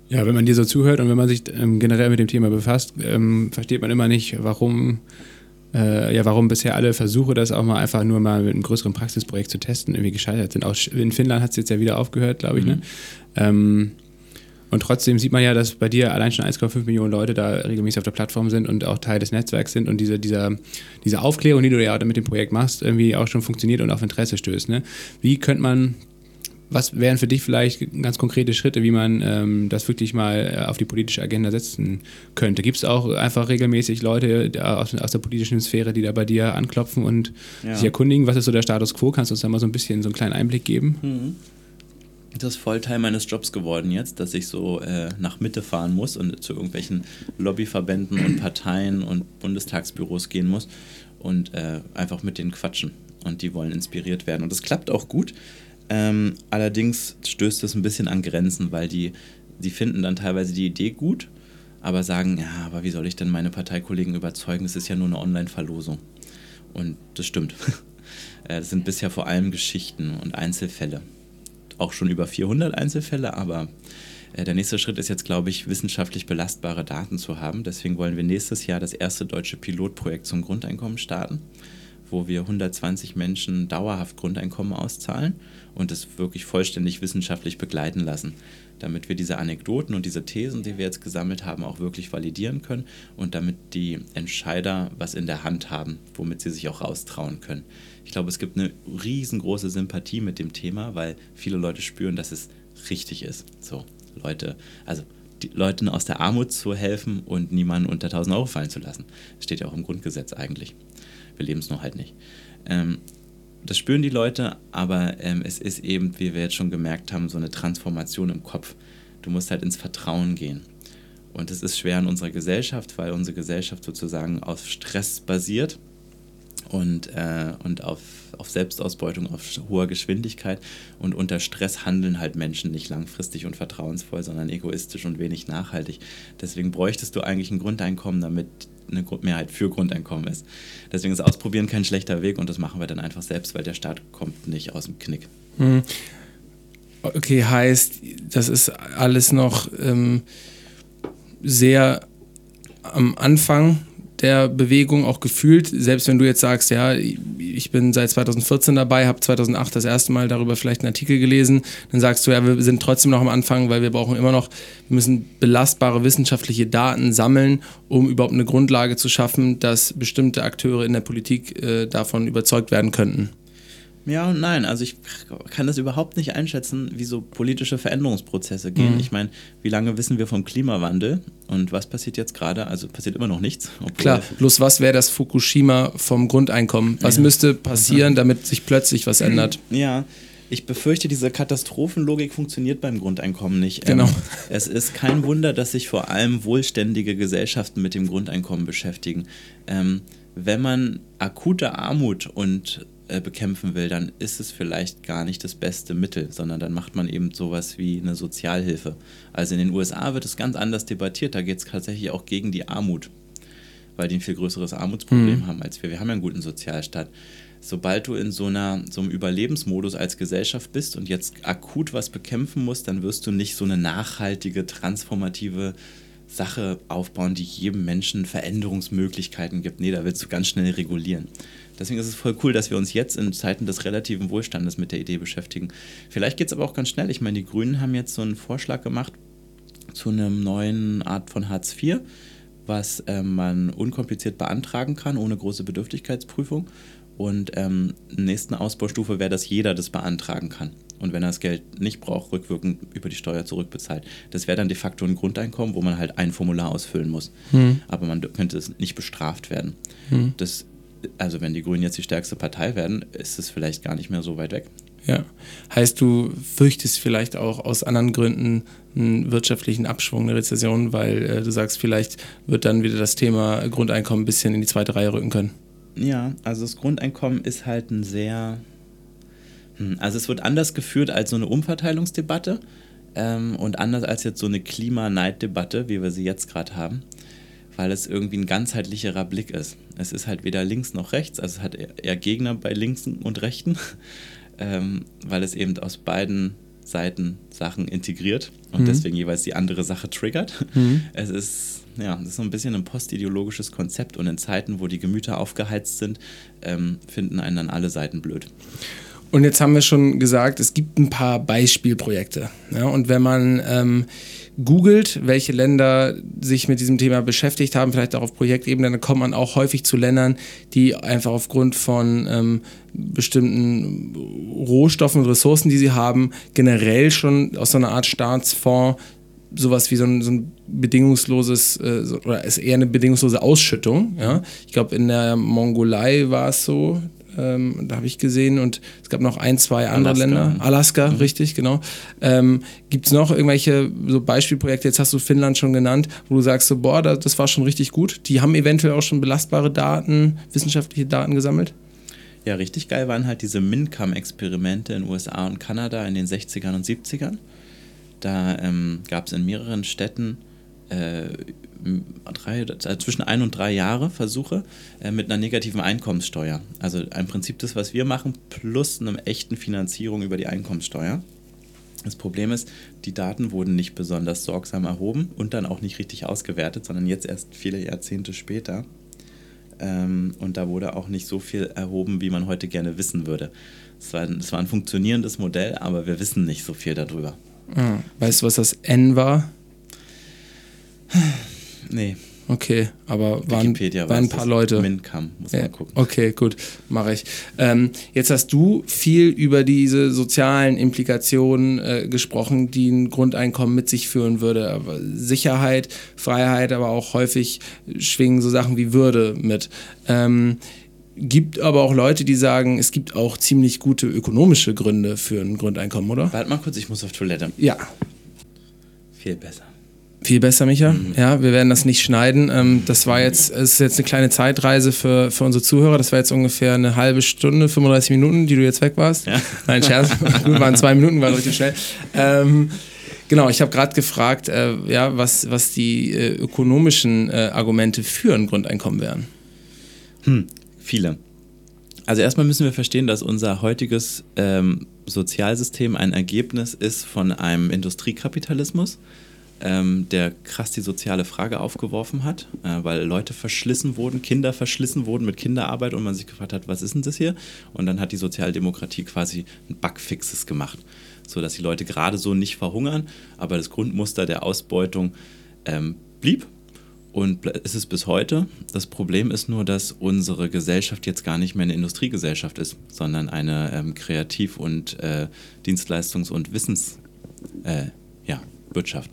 Ja, wenn man dir so zuhört und wenn man sich ähm, generell mit dem Thema befasst, ähm, versteht man immer nicht, warum, äh, ja, warum bisher alle Versuche, das auch mal einfach nur mal mit einem größeren Praxisprojekt zu testen, irgendwie gescheitert sind. Auch in Finnland hat es jetzt ja wieder aufgehört, glaube ich. Ne? Mhm. Ne? Ähm, und trotzdem sieht man ja, dass bei dir allein schon 1,5 Millionen Leute da regelmäßig auf der Plattform sind und auch Teil des Netzwerks sind und diese, dieser, diese Aufklärung, die du ja mit dem Projekt machst, irgendwie auch schon funktioniert und auf Interesse stößt. Ne? Wie könnte man was wären für dich vielleicht ganz konkrete Schritte, wie man ähm, das wirklich mal äh, auf die politische Agenda setzen könnte? Gibt es auch einfach regelmäßig Leute aus, aus, der politischen Sphäre, die da bei dir anklopfen und ja. sich erkundigen? Was ist so der Status quo? Kannst du uns da mal so ein bisschen so einen kleinen Einblick geben? Mhm. Das ist voll Teil meines Jobs geworden jetzt, dass ich so äh, nach Mitte fahren muss und zu irgendwelchen Lobbyverbänden und Parteien und Bundestagsbüros gehen muss und äh, einfach mit denen quatschen. Und die wollen inspiriert werden. Und das klappt auch gut. Ähm, allerdings stößt es ein bisschen an Grenzen, weil die, die finden dann teilweise die Idee gut, aber sagen, ja, aber wie soll ich denn meine Parteikollegen überzeugen? Das ist ja nur eine Online-Verlosung. Und das stimmt. Äh, das sind bisher vor allem Geschichten und Einzelfälle. Auch schon über 400 Einzelfälle, aber äh, der nächste Schritt ist jetzt, glaube ich, wissenschaftlich belastbare Daten zu haben. Deswegen wollen wir nächstes Jahr das erste deutsche Pilotprojekt zum Grundeinkommen starten wo wir 120 Menschen dauerhaft Grundeinkommen auszahlen und es wirklich vollständig wissenschaftlich begleiten lassen, damit wir diese Anekdoten und diese Thesen, die wir jetzt gesammelt haben, auch wirklich validieren können und damit die Entscheider was in der Hand haben, womit sie sich auch raustrauen können. Ich glaube, es gibt eine riesengroße Sympathie mit dem Thema, weil viele Leute spüren, dass es richtig ist. So, Leute, also Leuten aus der Armut zu helfen und niemanden unter 1000 Euro fallen zu lassen. Das steht ja auch im Grundgesetz eigentlich. Wir leben es nur halt nicht. Ähm, das spüren die Leute, aber ähm, es ist eben, wie wir jetzt schon gemerkt haben, so eine Transformation im Kopf. Du musst halt ins Vertrauen gehen. Und es ist schwer in unserer Gesellschaft, weil unsere Gesellschaft sozusagen auf Stress basiert und, äh, und auf, auf Selbstausbeutung, auf hoher Geschwindigkeit. Und unter Stress handeln halt Menschen nicht langfristig und vertrauensvoll, sondern egoistisch und wenig nachhaltig. Deswegen bräuchtest du eigentlich ein Grundeinkommen, damit eine Mehrheit für Grundeinkommen ist. Deswegen ist Ausprobieren kein schlechter Weg und das machen wir dann einfach selbst, weil der Staat kommt nicht aus dem Knick. Hm. Okay, heißt, das ist alles noch ähm, sehr am Anfang der Bewegung auch gefühlt, selbst wenn du jetzt sagst, ja, ich bin seit 2014 dabei, habe 2008 das erste Mal darüber vielleicht einen Artikel gelesen, dann sagst du, ja, wir sind trotzdem noch am Anfang, weil wir brauchen immer noch, wir müssen belastbare wissenschaftliche Daten sammeln, um überhaupt eine Grundlage zu schaffen, dass bestimmte Akteure in der Politik äh, davon überzeugt werden könnten. Ja und nein. Also ich kann das überhaupt nicht einschätzen, wie so politische Veränderungsprozesse gehen. Mhm. Ich meine, wie lange wissen wir vom Klimawandel und was passiert jetzt gerade? Also passiert immer noch nichts. Klar, bloß was wäre das Fukushima vom Grundeinkommen? Was ja. müsste passieren, damit sich plötzlich was ändert? Ja, ich befürchte, diese Katastrophenlogik funktioniert beim Grundeinkommen nicht. Genau. Ähm, es ist kein Wunder, dass sich vor allem wohlständige Gesellschaften mit dem Grundeinkommen beschäftigen. Ähm, wenn man akute Armut und äh, bekämpfen will, dann ist es vielleicht gar nicht das beste Mittel, sondern dann macht man eben sowas wie eine Sozialhilfe. Also in den USA wird es ganz anders debattiert, da geht es tatsächlich auch gegen die Armut, weil die ein viel größeres Armutsproblem mhm. haben als wir. Wir haben ja einen guten Sozialstaat. Sobald du in so, einer, so einem Überlebensmodus als Gesellschaft bist und jetzt akut was bekämpfen musst, dann wirst du nicht so eine nachhaltige, transformative Sache aufbauen, die jedem Menschen Veränderungsmöglichkeiten gibt. Nee, da willst du ganz schnell regulieren. Deswegen ist es voll cool, dass wir uns jetzt in Zeiten des relativen Wohlstandes mit der Idee beschäftigen. Vielleicht geht es aber auch ganz schnell. Ich meine, die Grünen haben jetzt so einen Vorschlag gemacht zu einer neuen Art von Hartz IV, was äh, man unkompliziert beantragen kann, ohne große Bedürftigkeitsprüfung. Und ähm, nächste Ausbaustufe wäre, dass jeder das beantragen kann. Und wenn er das Geld nicht braucht, rückwirkend über die Steuer zurückbezahlt. Das wäre dann de facto ein Grundeinkommen, wo man halt ein Formular ausfüllen muss. Hm. Aber man könnte es nicht bestraft werden. Hm. Das also wenn die Grünen jetzt die stärkste Partei werden, ist es vielleicht gar nicht mehr so weit weg. Ja. Heißt, du fürchtest vielleicht auch aus anderen Gründen einen wirtschaftlichen Abschwung, eine Rezession, weil äh, du sagst, vielleicht wird dann wieder das Thema Grundeinkommen ein bisschen in die zweite Reihe rücken können. Ja, also das Grundeinkommen ist halt ein sehr. Hm, also es wird anders geführt als so eine Umverteilungsdebatte ähm, und anders als jetzt so eine Klimaneiddebatte, wie wir sie jetzt gerade haben weil es irgendwie ein ganzheitlicherer Blick ist. Es ist halt weder links noch rechts, also es hat eher Gegner bei Linken und Rechten, ähm, weil es eben aus beiden Seitensachen integriert und mhm. deswegen jeweils die andere Sache triggert. Mhm. Es ist ja, das ist so ein bisschen ein postideologisches Konzept und in Zeiten, wo die Gemüter aufgeheizt sind, ähm, finden einen dann alle Seiten blöd. Und jetzt haben wir schon gesagt, es gibt ein paar Beispielprojekte. Ja, und wenn man ähm, googelt, welche Länder sich mit diesem Thema beschäftigt haben, vielleicht auch auf Projektebene, dann kommt man auch häufig zu Ländern, die einfach aufgrund von ähm, bestimmten Rohstoffen und Ressourcen, die sie haben, generell schon aus so einer Art Staatsfonds sowas wie so ein, so ein bedingungsloses, äh, oder ist eher eine bedingungslose Ausschüttung. Ja? Ich glaube, in der Mongolei war es so, ähm, da habe ich gesehen und es gab noch ein, zwei andere Alaska. Länder. Alaska, mhm. richtig, genau. Ähm, Gibt es noch irgendwelche so Beispielprojekte, jetzt hast du Finnland schon genannt, wo du sagst so, boah, das, das war schon richtig gut. Die haben eventuell auch schon belastbare Daten, wissenschaftliche Daten gesammelt? Ja, richtig geil waren halt diese MINCAM-Experimente in USA und Kanada in den 60ern und 70ern. Da ähm, gab es in mehreren Städten äh, drei, also zwischen ein und drei Jahre Versuche äh, mit einer negativen Einkommenssteuer. Also im Prinzip das, was wir machen, plus einer echten Finanzierung über die Einkommenssteuer. Das Problem ist, die Daten wurden nicht besonders sorgsam erhoben und dann auch nicht richtig ausgewertet, sondern jetzt erst viele Jahrzehnte später. Ähm, und da wurde auch nicht so viel erhoben, wie man heute gerne wissen würde. Es war, es war ein funktionierendes Modell, aber wir wissen nicht so viel darüber. Ah, weißt du, was das N war? Nee. Okay, aber waren, waren ein paar Leute. Mincam, muss man gucken. Okay, gut, mache ich. Ähm, jetzt hast du viel über diese sozialen Implikationen äh, gesprochen, die ein Grundeinkommen mit sich führen würde. Aber Sicherheit, Freiheit, aber auch häufig schwingen so Sachen wie Würde mit. Ähm, gibt aber auch Leute, die sagen, es gibt auch ziemlich gute ökonomische Gründe für ein Grundeinkommen, oder? Warte mal kurz, ich muss auf Toilette. Ja. Viel besser. Viel besser, Micha. Mhm. Ja, wir werden das nicht schneiden. Ähm, das war jetzt, es ist jetzt eine kleine Zeitreise für, für unsere Zuhörer. Das war jetzt ungefähr eine halbe Stunde, 35 Minuten, die du jetzt weg warst. Ja. Nein, Scherz. Gut, waren zwei Minuten, war richtig schnell. Ähm, genau, ich habe gerade gefragt, äh, ja, was, was die äh, ökonomischen äh, Argumente für ein Grundeinkommen wären. Hm, viele. Also erstmal müssen wir verstehen, dass unser heutiges ähm, Sozialsystem ein Ergebnis ist von einem Industriekapitalismus ähm, der krass die soziale Frage aufgeworfen hat, äh, weil Leute verschlissen wurden, Kinder verschlissen wurden mit Kinderarbeit und man sich gefragt hat, was ist denn das hier? Und dann hat die Sozialdemokratie quasi ein Bugfixes gemacht, sodass die Leute gerade so nicht verhungern, aber das Grundmuster der Ausbeutung ähm, blieb und ist es bis heute. Das Problem ist nur, dass unsere Gesellschaft jetzt gar nicht mehr eine Industriegesellschaft ist, sondern eine ähm, Kreativ- und äh, Dienstleistungs- und Wissens- äh, Wirtschaft.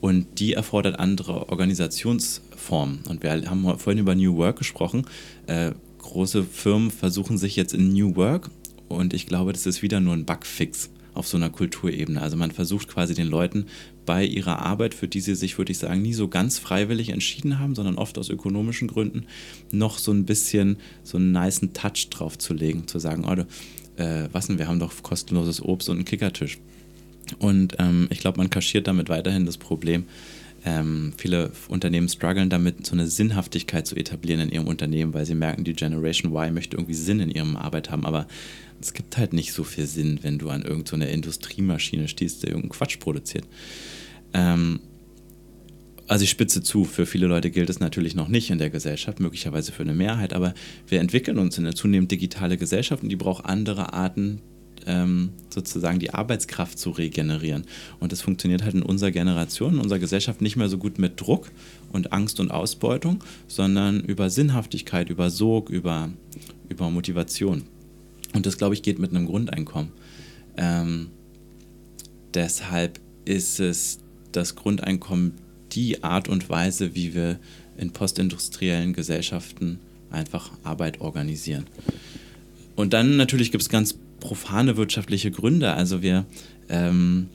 Und die erfordert andere Organisationsformen. Und wir haben vorhin über New Work gesprochen. Äh, große Firmen versuchen sich jetzt in New Work und ich glaube, das ist wieder nur ein Bugfix auf so einer Kulturebene. Also man versucht quasi den Leuten bei ihrer Arbeit, für die sie sich, würde ich sagen, nie so ganz freiwillig entschieden haben, sondern oft aus ökonomischen Gründen, noch so ein bisschen so einen niceen Touch drauf zu legen, zu sagen, oh, äh, was denn, wir haben doch kostenloses Obst und einen Kickertisch. Und ähm, ich glaube, man kaschiert damit weiterhin das Problem. Ähm, viele Unternehmen strugglen damit, so eine Sinnhaftigkeit zu etablieren in ihrem Unternehmen, weil sie merken, die Generation Y möchte irgendwie Sinn in ihrem Arbeit haben. Aber es gibt halt nicht so viel Sinn, wenn du an irgendeiner so Industriemaschine stehst, der irgendeinen Quatsch produziert. Ähm, also ich spitze zu, für viele Leute gilt es natürlich noch nicht in der Gesellschaft, möglicherweise für eine Mehrheit, aber wir entwickeln uns in eine zunehmend digitale Gesellschaft und die braucht andere Arten ähm, sozusagen die Arbeitskraft zu regenerieren. Und das funktioniert halt in unserer Generation, in unserer Gesellschaft nicht mehr so gut mit Druck und Angst und Ausbeutung, sondern über Sinnhaftigkeit, über Sog, über, über Motivation. Und das, glaube ich, geht mit einem Grundeinkommen. Ähm, deshalb ist es das Grundeinkommen die Art und Weise, wie wir in postindustriellen Gesellschaften einfach Arbeit organisieren. Und dann natürlich gibt es ganz profane wirtschaftliche Gründe. Also wir ähm,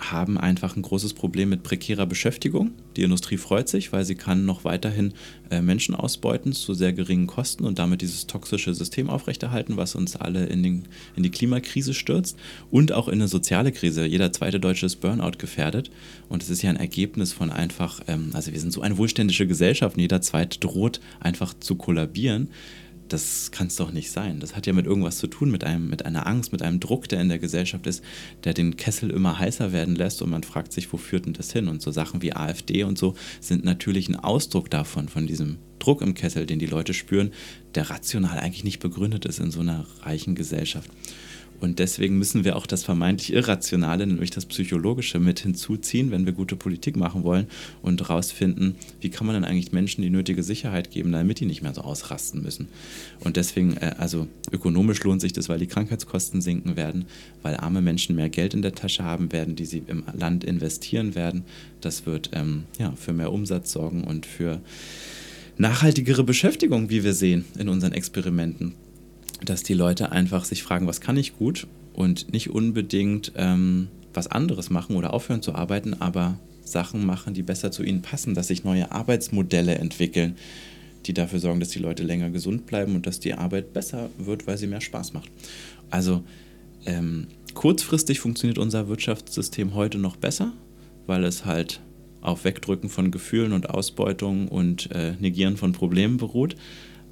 haben einfach ein großes Problem mit prekärer Beschäftigung. Die Industrie freut sich, weil sie kann noch weiterhin äh, Menschen ausbeuten zu sehr geringen Kosten und damit dieses toxische System aufrechterhalten, was uns alle in, den, in die Klimakrise stürzt und auch in eine soziale Krise. Jeder zweite Deutsche ist Burnout gefährdet und es ist ja ein Ergebnis von einfach, ähm, also wir sind so eine wohlständische Gesellschaft und jeder zweite droht einfach zu kollabieren das kann es doch nicht sein. Das hat ja mit irgendwas zu tun, mit, einem, mit einer Angst, mit einem Druck, der in der Gesellschaft ist, der den Kessel immer heißer werden lässt und man fragt sich, wo führt denn das hin? Und so Sachen wie AfD und so sind natürlich ein Ausdruck davon, von diesem Druck im Kessel, den die Leute spüren, der rational eigentlich nicht begründet ist in so einer reichen Gesellschaft. Und deswegen müssen wir auch das vermeintlich Irrationale, nämlich das Psychologische, mit hinzuziehen, wenn wir gute Politik machen wollen und herausfinden, wie kann man denn eigentlich Menschen die nötige Sicherheit geben, damit die nicht mehr so ausrasten müssen. Und deswegen, äh, also ökonomisch lohnt sich das, weil die Krankheitskosten sinken werden, weil arme Menschen mehr Geld in der Tasche haben werden, die sie im Land investieren werden. Das wird ähm, ja, für mehr Umsatz sorgen und für nachhaltigere Beschäftigung, wie wir sehen in unseren Experimenten dass die Leute einfach sich fragen, was kann ich gut und nicht unbedingt ähm, was anderes machen oder aufhören zu arbeiten, aber Sachen machen, die besser zu ihnen passen, dass sich neue Arbeitsmodelle entwickeln, die dafür sorgen, dass die Leute länger gesund bleiben und dass die Arbeit besser wird, weil sie mehr Spaß macht. Also ähm, kurzfristig funktioniert unser Wirtschaftssystem heute noch besser, weil es halt auf Wegdrücken von Gefühlen und Ausbeutung und äh, Negieren von Problemen beruht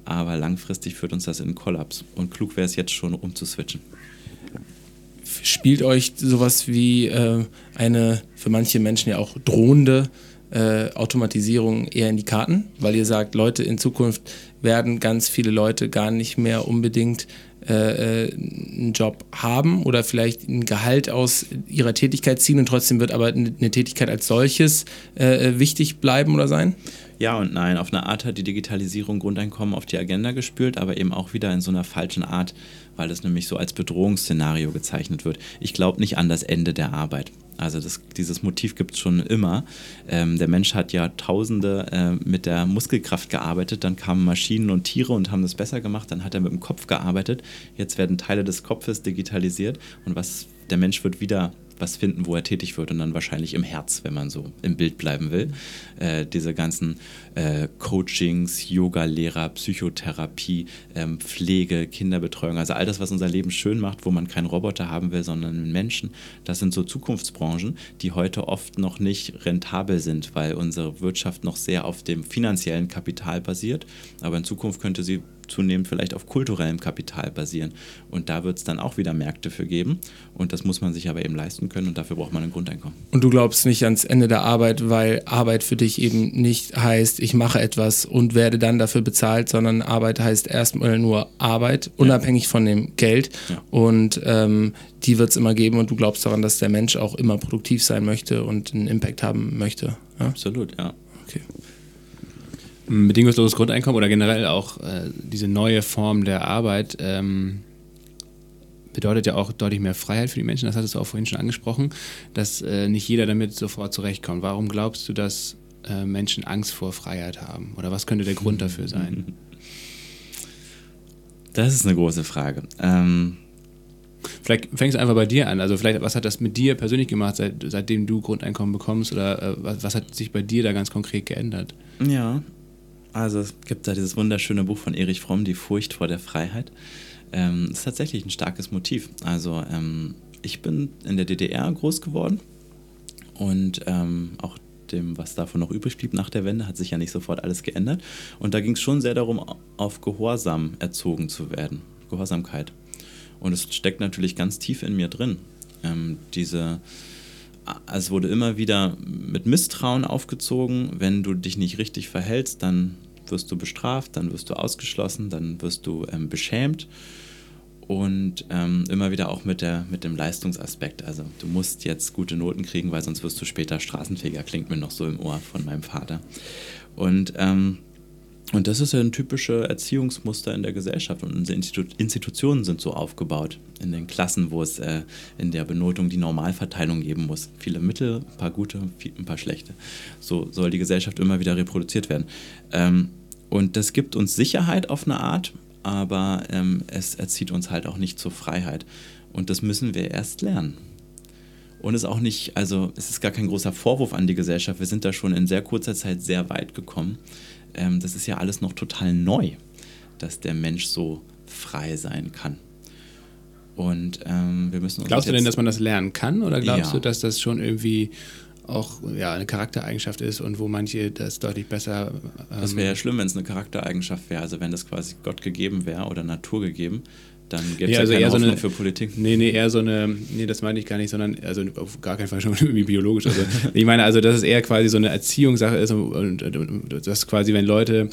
aber langfristig führt uns das in einen Kollaps. Und klug wäre es jetzt schon, umzuswitchen. Spielt euch sowas wie äh, eine für manche Menschen ja auch drohende äh, Automatisierung eher in die Karten, weil ihr sagt, Leute, in Zukunft werden ganz viele Leute gar nicht mehr unbedingt äh, äh einen Job haben oder vielleicht ein Gehalt aus ihrer Tätigkeit ziehen und trotzdem wird aber eine Tätigkeit als solches äh, äh, wichtig bleiben oder sein? Ja und nein. Auf eine Art hat die Digitalisierung Grundeinkommen auf die Agenda gespült, aber eben auch wieder in so einer falschen Art, weil es nämlich so als Bedrohungsszenario gezeichnet wird. Ich glaube nicht an das Ende der Arbeit. Also das, dieses Motiv gibt es schon immer. Ähm, der Mensch hat ja Tausende äh, mit der Muskelkraft gearbeitet, dann kamen Maschinen und Tiere und haben das besser gemacht, dann hat er mit dem Kopf gearbeitet, jetzt werden Teile des Kopfes digitalisiert und was der Mensch wird wieder was finden, wo er tätig wird und dann wahrscheinlich im Herz, wenn man so im Bild bleiben will. Äh, diese ganzen äh, Coachings, Yoga-Lehrer, Psychotherapie, ähm, Pflege, Kinderbetreuung, also all das, was unser Leben schön macht, wo man keinen Roboter haben will, sondern einen Menschen, das sind so Zukunftsbranchen, die heute oft noch nicht rentabel sind, weil unsere Wirtschaft noch sehr auf dem finanziellen Kapital basiert. Aber in Zukunft könnte sie zunehmend vielleicht auf kulturellem Kapital basieren. Und da wird es dann auch wieder Märkte für geben. Und das muss man sich aber eben leisten können und dafür braucht man ein Grundeinkommen. Und du glaubst nicht ans Ende der Arbeit, weil Arbeit für dich eben nicht heißt, ich mache etwas und werde dann dafür bezahlt, sondern Arbeit heißt erstmal nur Arbeit, unabhängig ja. von dem Geld. Ja. Und ähm, die wird es immer geben und du glaubst daran, dass der Mensch auch immer produktiv sein möchte und einen Impact haben möchte. Ja? Absolut, ja. Okay bedingungsloses Grundeinkommen oder generell auch äh, diese neue Form der Arbeit ähm, bedeutet ja auch deutlich mehr Freiheit für die Menschen. Das hattest du auch vorhin schon angesprochen, dass äh, nicht jeder damit sofort zurechtkommt. Warum glaubst du, dass äh, Menschen Angst vor Freiheit haben? Oder was könnte der Grund dafür sein? Das ist eine große Frage. Ähm Vielleicht fängst du einfach bei dir an. Also vielleicht, was hat das mit dir persönlich gemacht, seit, seitdem du Grundeinkommen bekommst? Oder äh, was, was, hat sich bei dir da ganz konkret geändert? Ja, also es gibt da dieses wunderschöne Buch von Erich Fromm, Die Furcht vor der Freiheit. Ähm, das ist tatsächlich ein starkes Motiv. Also ähm, ich bin in der DDR groß geworden und ähm, auch dem, was davon noch übrig blieb nach der Wende, hat sich ja nicht sofort alles geändert. Und da ging es schon sehr darum, auf Gehorsam erzogen zu werden. Gehorsamkeit. Und es steckt natürlich ganz tief in mir drin. Ähm, diese es wurde immer wieder mit Misstrauen aufgezogen. Wenn du dich nicht richtig verhältst, dann wirst du bestraft, dann wirst du ausgeschlossen, dann wirst du ähm, beschämt. Und ähm, immer wieder auch mit, der, mit dem Leistungsaspekt. Also du musst jetzt gute Noten kriegen, weil sonst wirst du später Straßenfeger, klingt mir noch so im Ohr von meinem Vater. Und ähm, und das ist ja ein typisches Erziehungsmuster in der Gesellschaft und unsere Institu Institutionen sind so aufgebaut. In den Klassen, wo es äh, in der Benotung die Normalverteilung geben muss. Viele Mittel, ein paar gute, ein paar schlechte. So soll die Gesellschaft immer wieder reproduziert werden. Ähm, und das gibt uns Sicherheit auf eine Art, aber ähm, es erzieht uns halt auch nicht zur Freiheit. Und das müssen wir erst lernen. Und es ist auch nicht, also es ist gar kein großer Vorwurf an die Gesellschaft. Wir sind da schon in sehr kurzer Zeit sehr weit gekommen ähm, das ist ja alles noch total neu, dass der Mensch so frei sein kann. Und ähm, wir müssen Glaubst du denn, dass man das lernen kann oder glaubst ja. du, dass das schon irgendwie auch ja, eine Charaktereigenschaft ist und wo manche das deutlich besser. Ähm, das wäre ja schlimm, wenn es eine Charaktereigenschaft wäre, also wenn das quasi Gott gegeben wäre oder Natur gegeben dann gibt es ja, also ja keine Hoffnung so eine, für Politik. Nee, nee, eher so eine, nee, das meine ich gar nicht, sondern, also auf gar keinen Fall schon irgendwie biologisch. Also ich meine, also dass es eher quasi so eine Erziehungssache ist und, und, und dass quasi, wenn Leute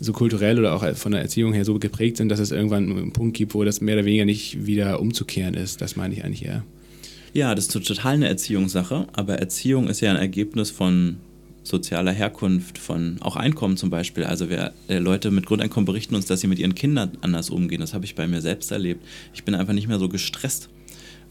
so kulturell oder auch von der Erziehung her so geprägt sind, dass es irgendwann einen Punkt gibt, wo das mehr oder weniger nicht wieder umzukehren ist. Das meine ich eigentlich eher. Ja, das ist total eine Erziehungssache, aber Erziehung ist ja ein Ergebnis von sozialer Herkunft, von auch Einkommen zum Beispiel. Also wir, äh, Leute mit Grundeinkommen berichten uns, dass sie mit ihren Kindern anders umgehen. Das habe ich bei mir selbst erlebt. Ich bin einfach nicht mehr so gestresst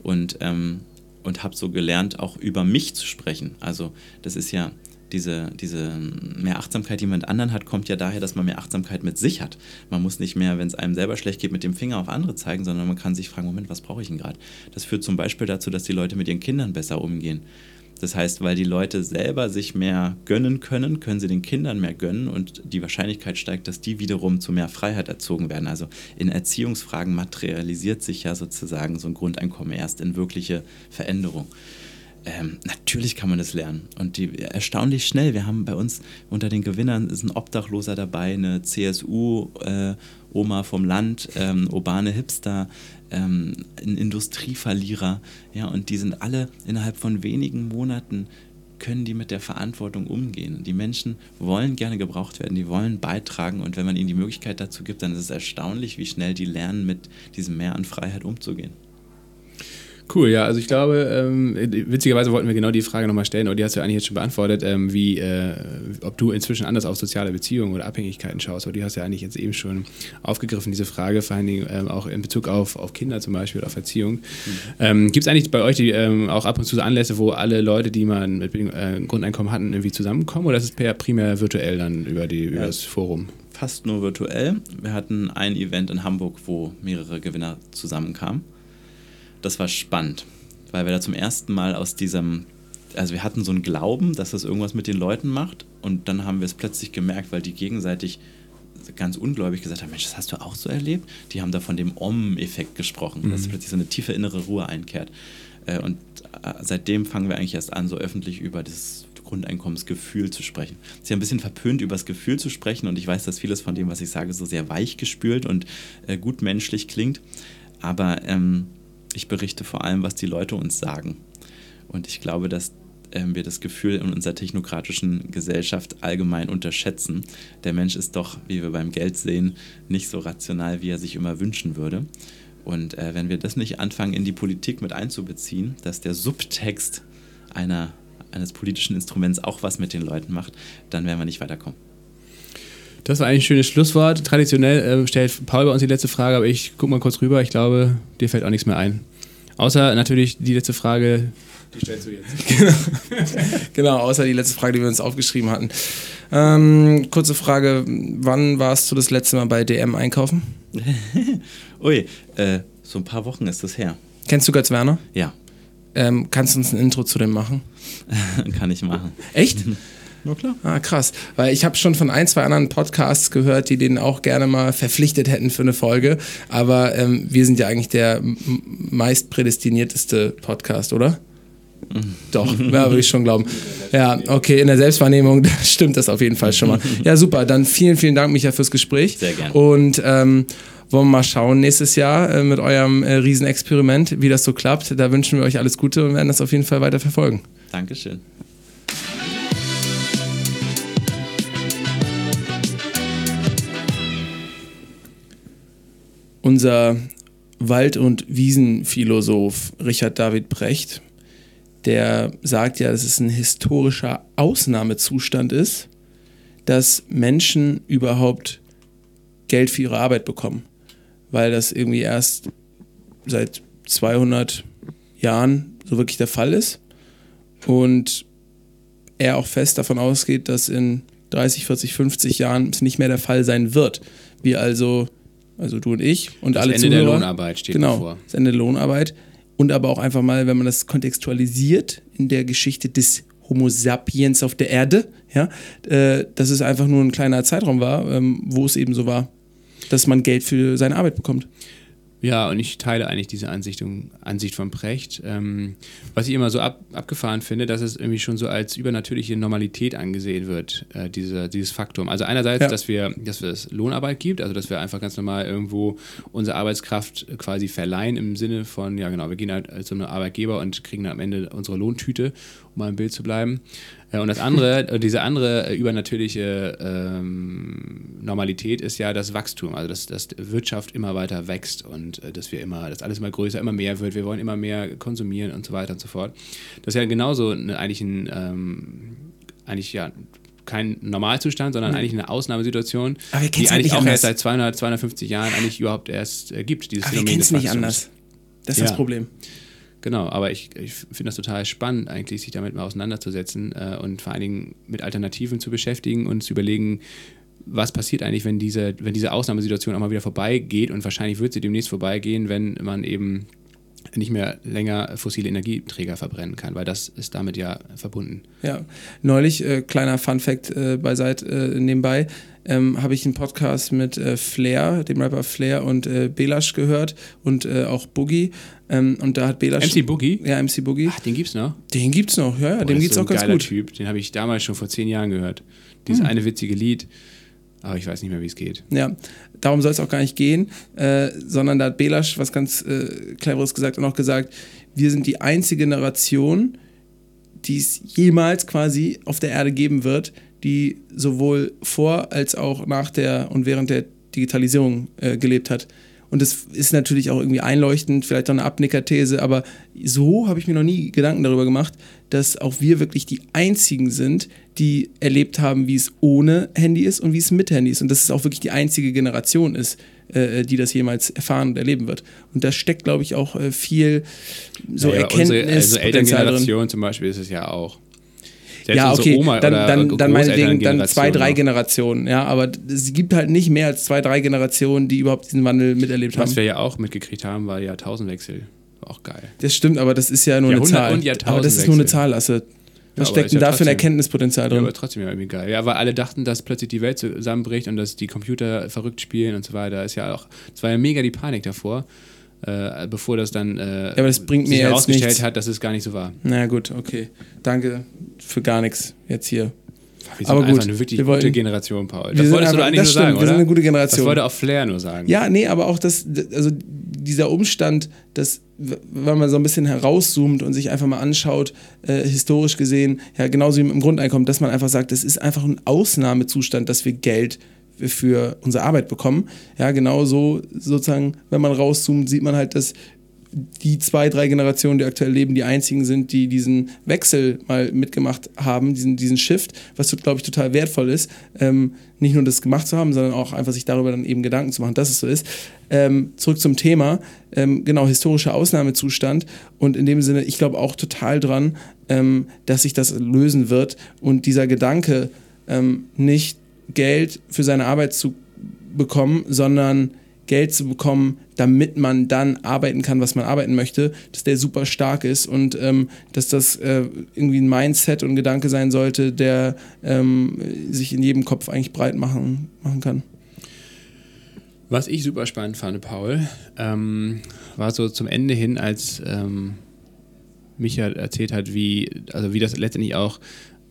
und, ähm, und habe so gelernt, auch über mich zu sprechen. Also das ist ja diese, diese mehr Achtsamkeit, die man mit anderen hat, kommt ja daher, dass man mehr Achtsamkeit mit sich hat. Man muss nicht mehr, wenn es einem selber schlecht geht, mit dem Finger auf andere zeigen, sondern man kann sich fragen, Moment, was brauche ich denn gerade? Das führt zum Beispiel dazu, dass die Leute mit ihren Kindern besser umgehen. Das heißt, weil die Leute selber sich mehr gönnen können, können sie den Kindern mehr gönnen und die Wahrscheinlichkeit steigt, dass die wiederum zu mehr Freiheit erzogen werden. Also in Erziehungsfragen materialisiert sich ja sozusagen so ein Grundeinkommen erst in wirkliche Veränderung. Ähm, natürlich kann man das lernen und die, erstaunlich schnell. Wir haben bei uns unter den Gewinnern ist ein Obdachloser dabei, eine CSU, äh, Oma vom Land, ähm, urbane Hipster, ähm, ein Industrieverlierer. Ja, und die sind alle innerhalb von wenigen Monaten können die mit der Verantwortung umgehen. Die Menschen wollen gerne gebraucht werden, die wollen beitragen und wenn man ihnen die Möglichkeit dazu gibt, dann ist es erstaunlich, wie schnell die lernen, mit diesem Mehr an Freiheit umzugehen. Cool, ja, also ich glaube, ähm, witzigerweise wollten wir genau die Frage nochmal stellen, aber die hast du eigentlich jetzt schon beantwortet, ähm, wie, äh, ob du inzwischen anders auf soziale Beziehungen oder Abhängigkeiten schaust, aber die hast du ja eigentlich jetzt eben schon aufgegriffen, diese Frage, vor allen Dingen ähm, auch in Bezug auf, auf Kinder zum Beispiel oder auf Erziehung. Mhm. Ähm, Gibt es eigentlich bei euch die, ähm, auch ab und zu so Anlässe, wo alle Leute, die man mit äh, Grundeinkommen hatten, irgendwie zusammenkommen oder ist es primär virtuell dann über, die, über ja. das Forum? Fast nur virtuell. Wir hatten ein Event in Hamburg, wo mehrere Gewinner zusammenkamen das war spannend, weil wir da zum ersten Mal aus diesem, also wir hatten so einen Glauben, dass das irgendwas mit den Leuten macht und dann haben wir es plötzlich gemerkt, weil die gegenseitig ganz ungläubig gesagt haben, Mensch, das hast du auch so erlebt? Die haben da von dem Om-Effekt gesprochen, mhm. dass plötzlich so eine tiefe innere Ruhe einkehrt. Äh, und äh, seitdem fangen wir eigentlich erst an, so öffentlich über das Grundeinkommensgefühl zu sprechen. Ist ja ein bisschen verpönt, über das Gefühl zu sprechen und ich weiß, dass vieles von dem, was ich sage, so sehr weich gespült und äh, gut menschlich klingt. Aber ähm, ich berichte vor allem, was die Leute uns sagen. Und ich glaube, dass ähm, wir das Gefühl in unserer technokratischen Gesellschaft allgemein unterschätzen. Der Mensch ist doch, wie wir beim Geld sehen, nicht so rational, wie er sich immer wünschen würde. Und äh, wenn wir das nicht anfangen, in die Politik mit einzubeziehen, dass der Subtext einer, eines politischen Instruments auch was mit den Leuten macht, dann werden wir nicht weiterkommen. Das war eigentlich ein schönes Schlusswort. Traditionell äh, stellt Paul bei uns die letzte Frage, aber ich gucke mal kurz rüber. Ich glaube, dir fällt auch nichts mehr ein. Außer natürlich die letzte Frage, die stellst du jetzt. genau. genau, außer die letzte Frage, die wir uns aufgeschrieben hatten. Ähm, kurze Frage: Wann warst du das letzte Mal bei DM einkaufen? Ui, äh, so ein paar Wochen ist das her. Kennst du Götz Werner? Ja. Ähm, kannst du uns ein Intro zu dem machen? Kann ich machen. Echt? Na klar. Ah, krass. Weil ich habe schon von ein, zwei anderen Podcasts gehört, die den auch gerne mal verpflichtet hätten für eine Folge. Aber ähm, wir sind ja eigentlich der meist prädestinierteste Podcast, oder? Doch, ja, würde ich schon glauben. Ja, okay, in der Selbstwahrnehmung stimmt das auf jeden Fall schon mal. Ja, super. Dann vielen, vielen Dank, Micha, fürs Gespräch. Sehr gerne. Und ähm, wollen wir mal schauen nächstes Jahr äh, mit eurem äh, Riesenexperiment, wie das so klappt. Da wünschen wir euch alles Gute und werden das auf jeden Fall weiter verfolgen. Dankeschön. Unser Wald- und Wiesenphilosoph Richard David Brecht, der sagt ja, dass es ein historischer Ausnahmezustand ist, dass Menschen überhaupt Geld für ihre Arbeit bekommen, weil das irgendwie erst seit 200 Jahren so wirklich der Fall ist und er auch fest davon ausgeht, dass in 30, 40, 50 Jahren es nicht mehr der Fall sein wird. Wir also also du und ich und das alle Ende Zuhörer. der Lohnarbeit steht genau, bevor. Das Ende der Lohnarbeit. Und aber auch einfach mal, wenn man das kontextualisiert in der Geschichte des Homo sapiens auf der Erde, ja, äh, dass es einfach nur ein kleiner Zeitraum war, ähm, wo es eben so war, dass man Geld für seine Arbeit bekommt. Ja, und ich teile eigentlich diese Ansicht, Ansicht von Precht. Ähm, was ich immer so ab, abgefahren finde, dass es irgendwie schon so als übernatürliche Normalität angesehen wird, äh, diese, dieses Faktum. Also einerseits, ja. dass wir, dass es Lohnarbeit gibt, also dass wir einfach ganz normal irgendwo unsere Arbeitskraft quasi verleihen im Sinne von, ja genau, wir gehen halt als so eine Arbeitgeber und kriegen dann am Ende unsere Lohntüte, mal im Bild zu bleiben. Äh, und das andere, äh, diese andere äh, übernatürliche ähm, Normalität ist ja das Wachstum, also dass, dass Wirtschaft immer weiter wächst und dass wir immer, dass alles immer größer, immer mehr wird, wir wollen immer mehr konsumieren und so weiter und so fort. Das ist ja genauso eine, eigentlich ein, ähm, eigentlich ja kein Normalzustand, sondern mhm. eigentlich eine Ausnahmesituation, die eigentlich auch anders. erst seit 200, 250 Jahren eigentlich überhaupt erst äh, gibt, dieses Aber Phänomen wir kennen es nicht anders. Das ist ja. das Problem. Genau, aber ich, ich finde das total spannend, eigentlich sich damit mal auseinanderzusetzen äh, und vor allen Dingen mit Alternativen zu beschäftigen und zu überlegen, was passiert eigentlich, wenn diese, wenn diese Ausnahmesituation auch mal wieder vorbeigeht und wahrscheinlich wird sie demnächst vorbeigehen, wenn man eben nicht mehr länger fossile Energieträger verbrennen kann, weil das ist damit ja verbunden. Ja, neulich, äh, kleiner Fun-Fact äh, beiseite äh, nebenbei, ähm, habe ich einen Podcast mit äh, Flair, dem Rapper Flair und äh, Belash gehört und äh, auch Boogie. Ähm, und da hat Belash. MC Boogie? Ja, MC Boogie. Ach, den gibt's noch? Den gibt's noch, ja, ja, Boah, dem geht's so auch ganz gut. Typ, den habe ich damals schon vor zehn Jahren gehört. Dieses hm. eine witzige Lied. Aber ich weiß nicht mehr, wie es geht. Ja, darum soll es auch gar nicht gehen, äh, sondern da hat Belasch was ganz äh, Cleveres gesagt und auch gesagt, wir sind die einzige Generation, die es jemals quasi auf der Erde geben wird, die sowohl vor als auch nach der und während der Digitalisierung äh, gelebt hat. Und das ist natürlich auch irgendwie einleuchtend, vielleicht auch eine Abnickerthese, aber so habe ich mir noch nie Gedanken darüber gemacht, dass auch wir wirklich die einzigen sind, die erlebt haben, wie es ohne Handy ist und wie es mit Handy ist. Und dass es auch wirklich die einzige Generation ist, äh, die das jemals erfahren und erleben wird. Und da steckt, glaube ich, auch äh, viel so naja, Erkenntnis. Unsere, also Elterngeneration zum Beispiel ist es ja auch. Ja, okay, dann, dann, dann meinetwegen dann zwei, drei Generationen, ja, aber es gibt halt nicht mehr als zwei, drei Generationen, die überhaupt diesen Wandel miterlebt Was haben. Was wir ja auch mitgekriegt haben, war Jahrtausendwechsel. Auch geil. Das stimmt, aber das ist ja nur eine Zahl. Und aber das ist nur eine Zahl, Lasse. Was ja, steckt denn da für ein Erkenntnispotenzial drin? Ja, aber trotzdem ja irgendwie geil. Ja, weil alle dachten, dass plötzlich die Welt zusammenbricht und dass die Computer verrückt spielen und so weiter. Ist ja auch, es war ja mega die Panik davor äh, bevor das dann äh, ja, aber das bringt sich mir herausgestellt hat, dass es gar nicht so war. Na gut, okay. Danke für gar nichts jetzt hier. Wir sind aber gut, eine wirklich gute wollen, Generation, Paul. Das wolltest einfach, du eigentlich nur stimmt, sagen, oder? Wir sind eine gute Generation. Das wollte auch Flair nur sagen. Ja, nee, aber auch das, also dieser Umstand, dass, wenn man so ein bisschen herauszoomt und sich einfach mal anschaut, äh, historisch gesehen, ja, genauso wie mit dem Grundeinkommen, dass man einfach sagt, das ist einfach ein Ausnahmezustand, dass wir Geld für unsere Arbeit bekommen. Ja, genauso sozusagen, wenn man rauszoomt, sieht man halt, dass die zwei, drei Generationen, die aktuell leben, die einzigen sind, die diesen Wechsel mal mitgemacht haben, diesen, diesen Shift, was, glaube ich, total wertvoll ist, ähm, nicht nur das gemacht zu haben, sondern auch einfach sich darüber dann eben Gedanken zu machen, dass es so ist. Ähm, zurück zum Thema, ähm, genau, historischer Ausnahmezustand und in dem Sinne, ich glaube auch total dran, ähm, dass sich das lösen wird und dieser Gedanke ähm, nicht Geld für seine Arbeit zu bekommen, sondern Geld zu bekommen, damit man dann arbeiten kann, was man arbeiten möchte, dass der super stark ist und ähm, dass das äh, irgendwie ein Mindset und ein Gedanke sein sollte, der ähm, sich in jedem Kopf eigentlich breit machen, machen kann. Was ich super spannend fand, Paul, ähm, war so zum Ende hin, als ähm, Micha erzählt hat, wie, also wie das letztendlich auch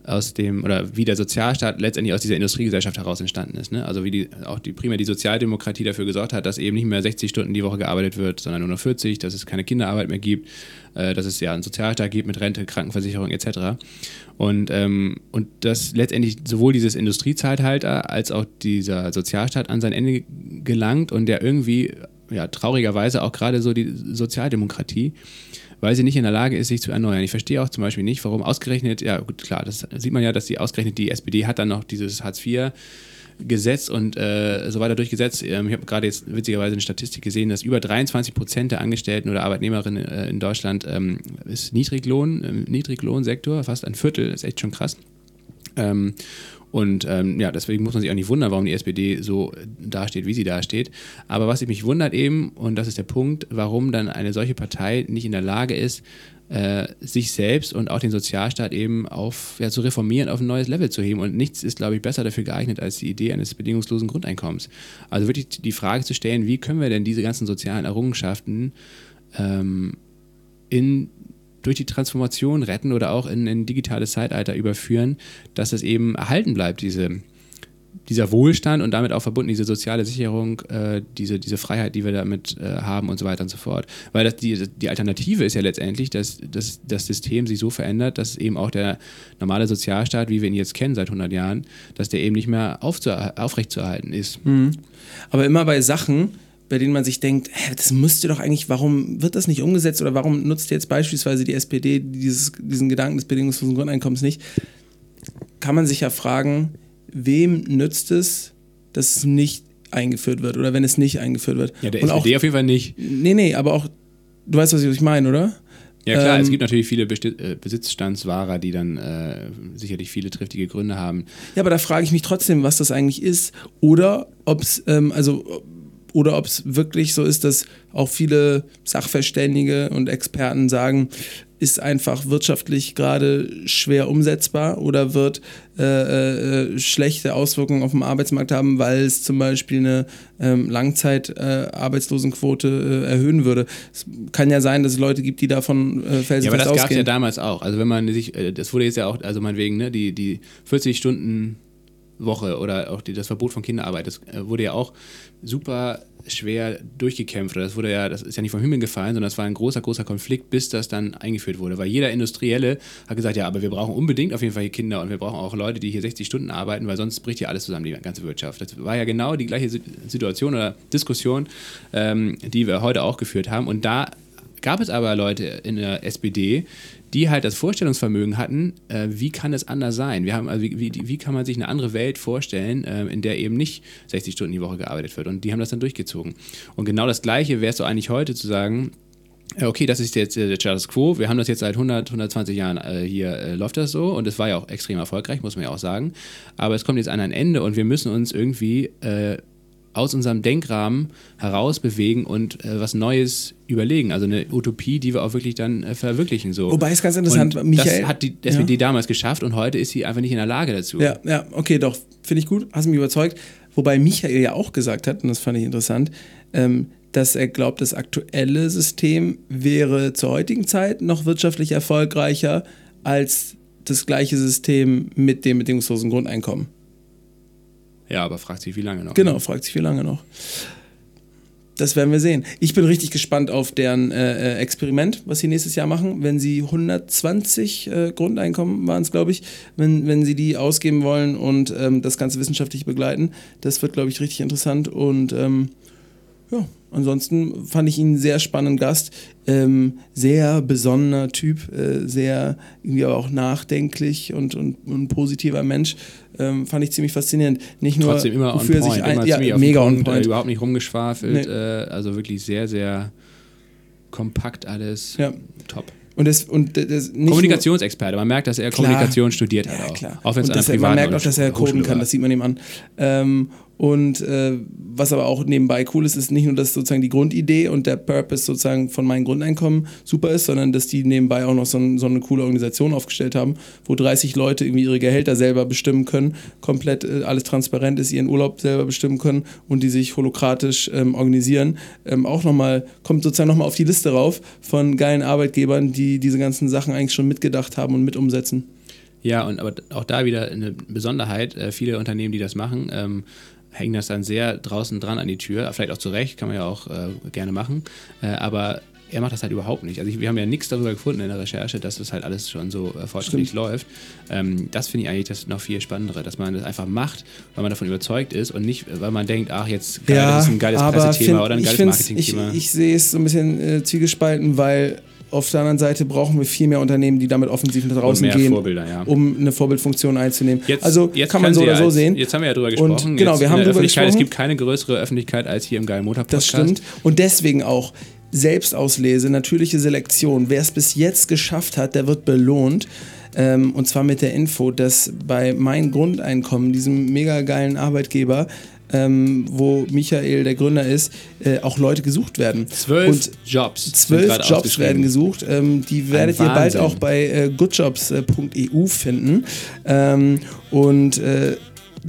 aus dem, oder wie der Sozialstaat letztendlich aus dieser Industriegesellschaft heraus entstanden ist. Ne? Also wie die, auch die, primär die Sozialdemokratie dafür gesorgt hat, dass eben nicht mehr 60 Stunden die Woche gearbeitet wird, sondern nur noch 40, dass es keine Kinderarbeit mehr gibt, äh, dass es ja einen Sozialstaat gibt mit Rente, Krankenversicherung etc. Und, ähm, und dass letztendlich sowohl dieses Industriezeitalter als auch dieser Sozialstaat an sein Ende gelangt und der irgendwie, ja, traurigerweise auch gerade so die Sozialdemokratie weil sie nicht in der Lage ist, sich zu erneuern. Ich verstehe auch zum Beispiel nicht, warum ausgerechnet, ja gut, klar, das sieht man ja, dass die ausgerechnet, die SPD hat dann noch dieses Hartz IV Gesetz und äh, so weiter durchgesetzt. Ähm, ich habe gerade jetzt witzigerweise eine Statistik gesehen, dass über 23 Prozent der Angestellten oder Arbeitnehmerinnen äh, in Deutschland ähm, ist Niedriglohn, im Niedriglohnsektor, fast ein Viertel, ist echt schon krass. Ähm, Und ähm, ja, deswegen muss man sich auch nicht wundern, warum die SPD so dasteht, wie sie dasteht. Aber was mich wundert eben, und das ist der Punkt, warum dann eine solche Partei nicht in der Lage ist, äh, sich selbst und auch den Sozialstaat eben auf, ja, zu reformieren, auf ein neues Level zu heben. Und nichts ist, glaube ich, besser dafür geeignet als die Idee eines bedingungslosen Grundeinkommens. Also wirklich die Frage zu stellen, wie können wir denn diese ganzen sozialen Errungenschaften ähm, in durch die Transformation retten oder auch in ein digitales Zeitalter überführen, dass es eben erhalten bleibt, diese, dieser Wohlstand und damit auch verbunden diese soziale Sicherung, äh, diese, diese Freiheit, die wir damit äh, haben und so weiter und so fort. Weil das, die, die Alternative ist ja letztendlich, dass, dass das System sich so verändert, dass eben auch der normale Sozialstaat, wie wir ihn jetzt kennen seit 100 Jahren, dass der eben nicht mehr aufrechtzuerhalten ist. Mhm. Aber immer bei Sachen, bei denen man sich denkt, hä, das müsste doch eigentlich, warum wird das nicht umgesetzt oder warum nutzt jetzt beispielsweise die SPD dieses, diesen Gedanken des bedingungslosen Grundeinkommens nicht, kann man sich ja fragen, wem nützt es, dass es nicht eingeführt wird oder wenn es nicht eingeführt wird. Ja, der Und SPD auch, auf jeden Fall nicht. Nee, nee, aber auch, du weißt, was ich meine, oder? Ja klar, Ähm, es gibt natürlich viele äh, Besitzstandswahrer, die dann äh, sicherlich viele triftige Gründe haben. Ja, aber da frage ich mich trotzdem, was das eigentlich ist. Oder ob es, ähm, also, oder ob es wirklich so ist, dass auch viele Sachverständige und Experten sagen, ist einfach wirtschaftlich gerade schwer umsetzbar oder wird äh, äh, schlechte Auswirkungen auf den Arbeitsmarkt haben, weil es zum Beispiel eine ähm, Langzeitarbeitslosenquote äh, erhöhen würde. Es kann ja sein, dass es Leute gibt, die davon äh, Ja, aber felsenfest das gab es ja damals auch. Also wenn man sich, äh, das wurde jetzt ja auch, also meinetwegen, ne, die, die 40 Stunden Woche oder auch die, das Verbot von Kinderarbeit, das äh, wurde ja auch super schwer durchgekämpft. Das wurde ja, das ist ja nicht vom Himmel gefallen, sondern das war ein großer, großer Konflikt, bis das dann eingeführt wurde. Weil jeder Industrielle hat gesagt, ja, aber wir brauchen unbedingt auf jeden Fall hier Kinder und wir brauchen auch Leute, die hier 60 Stunden arbeiten, weil sonst bricht hier alles zusammen, die ganze Wirtschaft. Das war ja genau die gleiche Si- Situation oder Diskussion, ähm, die wir heute auch geführt haben. Und da gab es aber Leute in der SPD, die halt das Vorstellungsvermögen hatten, äh, wie kann es anders sein? Wir haben, also wie, wie, wie kann man sich eine andere Welt vorstellen, äh, in der eben nicht 60 Stunden die Woche gearbeitet wird? Und die haben das dann durchgezogen. Und genau das Gleiche wäre es doch eigentlich heute zu sagen, äh, okay, das ist jetzt äh, der Status Quo. Wir haben das jetzt seit 100, 120 Jahren äh, hier, äh, läuft das so und es war ja auch extrem erfolgreich, muss man ja auch sagen. Aber es kommt jetzt an ein Ende und wir müssen uns irgendwie äh, aus unserem Denkrahmen heraus bewegen und äh, was Neues überlegen. Also eine Utopie, die wir auch wirklich dann äh, verwirklichen. So. Wobei es ganz interessant, und Michael- Das hat die SPD damals geschafft und heute ist sie einfach nicht in der Lage dazu. Ja, ja, okay, doch, finde ich gut, hast mich überzeugt. Wobei Michael ja auch gesagt hat, und das fand ich interessant, ähm, dass er glaubt, das aktuelle System wäre zur heutigen Zeit noch wirtschaftlich erfolgreicher als das gleiche System mit dem bedingungslosen Grundeinkommen. Ja, aber fragt sich, wie lange noch. Genau, fragt sich, wie lange noch. Das werden wir sehen. Ich bin richtig gespannt auf deren äh, äh, Experiment, was sie nächstes Jahr machen. Wenn sie 120 äh, Grundeinkommen waren es, glaube ich, wenn, wenn sie die ausgeben wollen und ähm, das Ganze wissenschaftlich begleiten. Das wird, glaube ich, richtig interessant. Und ähm, ja, ansonsten fand ich ihn einen sehr spannenden Gast. Ähm, sehr besonnener Typ, äh, sehr irgendwie aber auch nachdenklich und, und, und ein positiver Mensch. Ähm, fand ich ziemlich faszinierend. Nicht nur, Trotzdem immer on wofür er point, sich ein, immer ja, mega on äh, point. überhaupt nicht rumgeschwafelt. Nee. Äh, also wirklich sehr, sehr kompakt alles. Ja. Top. Und das, und das Kommunikationsexperte. Man merkt, dass er Klar. Kommunikation studiert hat Nur, ja, auch. klar. Auch wenn es man merkt auch, dass er coden kann, das sieht man ihm an. Ähm, und äh, was aber auch nebenbei cool ist, ist nicht nur, dass sozusagen die Grundidee und der Purpose sozusagen von meinem Grundeinkommen super ist, sondern dass die nebenbei auch noch so, ein, so eine coole Organisation aufgestellt haben, wo 30 Leute irgendwie ihre Gehälter selber bestimmen können, komplett äh, alles transparent ist, ihren Urlaub selber bestimmen können und die sich holokratisch ähm, organisieren. Ähm, auch nochmal, kommt sozusagen nochmal auf die Liste rauf von geilen Arbeitgebern, die diese ganzen Sachen eigentlich schon mitgedacht haben und mit umsetzen. Ja, und aber auch da wieder eine Besonderheit. Äh, viele Unternehmen, die das machen, ähm, hängen das dann sehr draußen dran an die Tür. Vielleicht auch zu Recht, kann man ja auch äh, gerne machen. Äh, aber er macht das halt überhaupt nicht. Also ich, wir haben ja nichts darüber gefunden in der Recherche, dass das halt alles schon so äh, fortschrittlich läuft. Ähm, das finde ich eigentlich das noch viel spannendere, dass man das einfach macht, weil man davon überzeugt ist und nicht, weil man denkt, ach jetzt geil, das ist ein geiles Pressethema oder ein geiles Marketingthema. Ich, ich sehe es so ein bisschen äh, zwiegespalten, weil auf der anderen Seite brauchen wir viel mehr Unternehmen, die damit offensiv nach draußen gehen, ja. um eine Vorbildfunktion einzunehmen. Jetzt, also jetzt kann man so oder so als, sehen. Jetzt haben wir ja drüber Und gesprochen. genau, jetzt wir haben drüber gesprochen. Es gibt keine größere Öffentlichkeit als hier im Geilen Motor Das Podcast. stimmt. Und deswegen auch Selbstauslese, natürliche Selektion. Wer es bis jetzt geschafft hat, der wird belohnt. Ähm, und zwar mit der Info, dass bei Mein Grundeinkommen, diesem mega geilen Arbeitgeber, ähm, wo Michael der Gründer ist, äh, auch Leute gesucht werden. Zwölf Und Jobs. Zwölf Jobs werden gesucht. Ähm, die werdet ihr bald auch bei äh, goodjobs.eu finden. Ähm, und äh,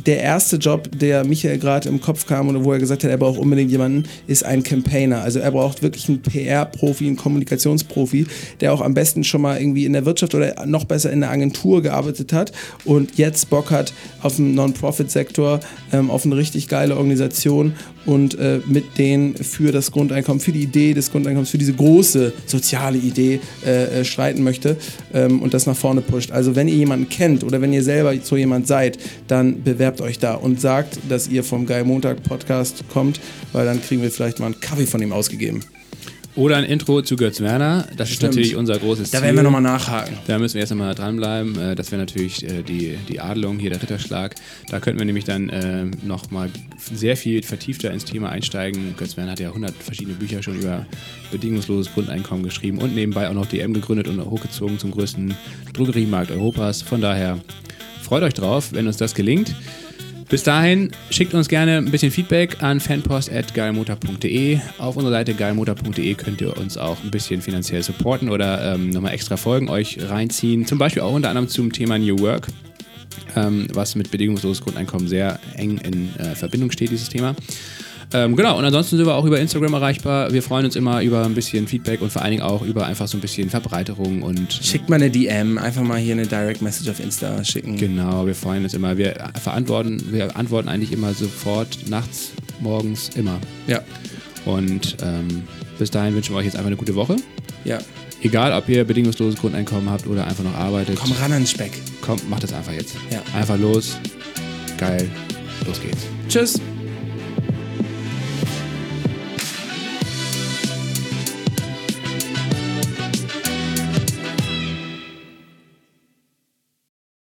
der erste Job, der Michael gerade im Kopf kam oder wo er gesagt hat, er braucht unbedingt jemanden, ist ein Campaigner. Also er braucht wirklich einen PR-Profi, einen Kommunikationsprofi, der auch am besten schon mal irgendwie in der Wirtschaft oder noch besser in der Agentur gearbeitet hat und jetzt Bock hat auf den Non-Profit-Sektor, ähm, auf eine richtig geile Organisation und äh, mit denen für das Grundeinkommen, für die Idee des Grundeinkommens, für diese große soziale Idee äh, äh, streiten möchte ähm, und das nach vorne pusht. Also wenn ihr jemanden kennt oder wenn ihr selber so jemand seid, dann bewerbt euch da und sagt, dass ihr vom Geil Montag Podcast kommt, weil dann kriegen wir vielleicht mal einen Kaffee von ihm ausgegeben. Oder ein Intro zu Götz Werner. Das ist Stimmt. natürlich unser großes Da Ziel. werden wir nochmal nachhaken. Da müssen wir erst einmal dranbleiben. Äh, Das wäre natürlich äh, die, die Adelung, hier der Ritterschlag. Da könnten wir nämlich dann äh, nochmal sehr viel vertiefter ins Thema einsteigen. Götz Werner hat ja 100 verschiedene Bücher schon über bedingungsloses Grundeinkommen geschrieben und nebenbei auch noch DM gegründet und hochgezogen zum größten Drogeriemarkt Europas. Von daher freut euch drauf, wenn uns das gelingt. Bis dahin schickt uns gerne ein bisschen Feedback an fanpost.geilmotor.de. Auf unserer Seite geilmotor.de könnt ihr uns auch ein bisschen finanziell supporten oder ähm, nochmal extra Folgen euch reinziehen. Zum Beispiel auch unter anderem zum Thema New Work, ähm, was mit bedingungsloses Grundeinkommen sehr eng in äh, Verbindung steht, dieses Thema. Ähm, genau, und ansonsten sind wir auch über Instagram erreichbar. Wir freuen uns immer über ein bisschen Feedback und vor allen Dingen auch über einfach so ein bisschen Verbreiterung und Schickt mal eine DM, einfach mal hier eine Direct Message auf Insta schicken. Genau, wir freuen uns immer. Wir verantworten, wir antworten eigentlich immer sofort, nachts, morgens, immer. Ja, Und ähm, bis dahin wünschen wir euch jetzt einfach eine gute Woche. ja. Egal, ob ihr bedingungsloses Grundeinkommen habt oder einfach noch arbeitet. Komm ran an den Speck. Kommt, macht das einfach jetzt. Ja. Einfach los. Geil. Los geht's. Tschüss.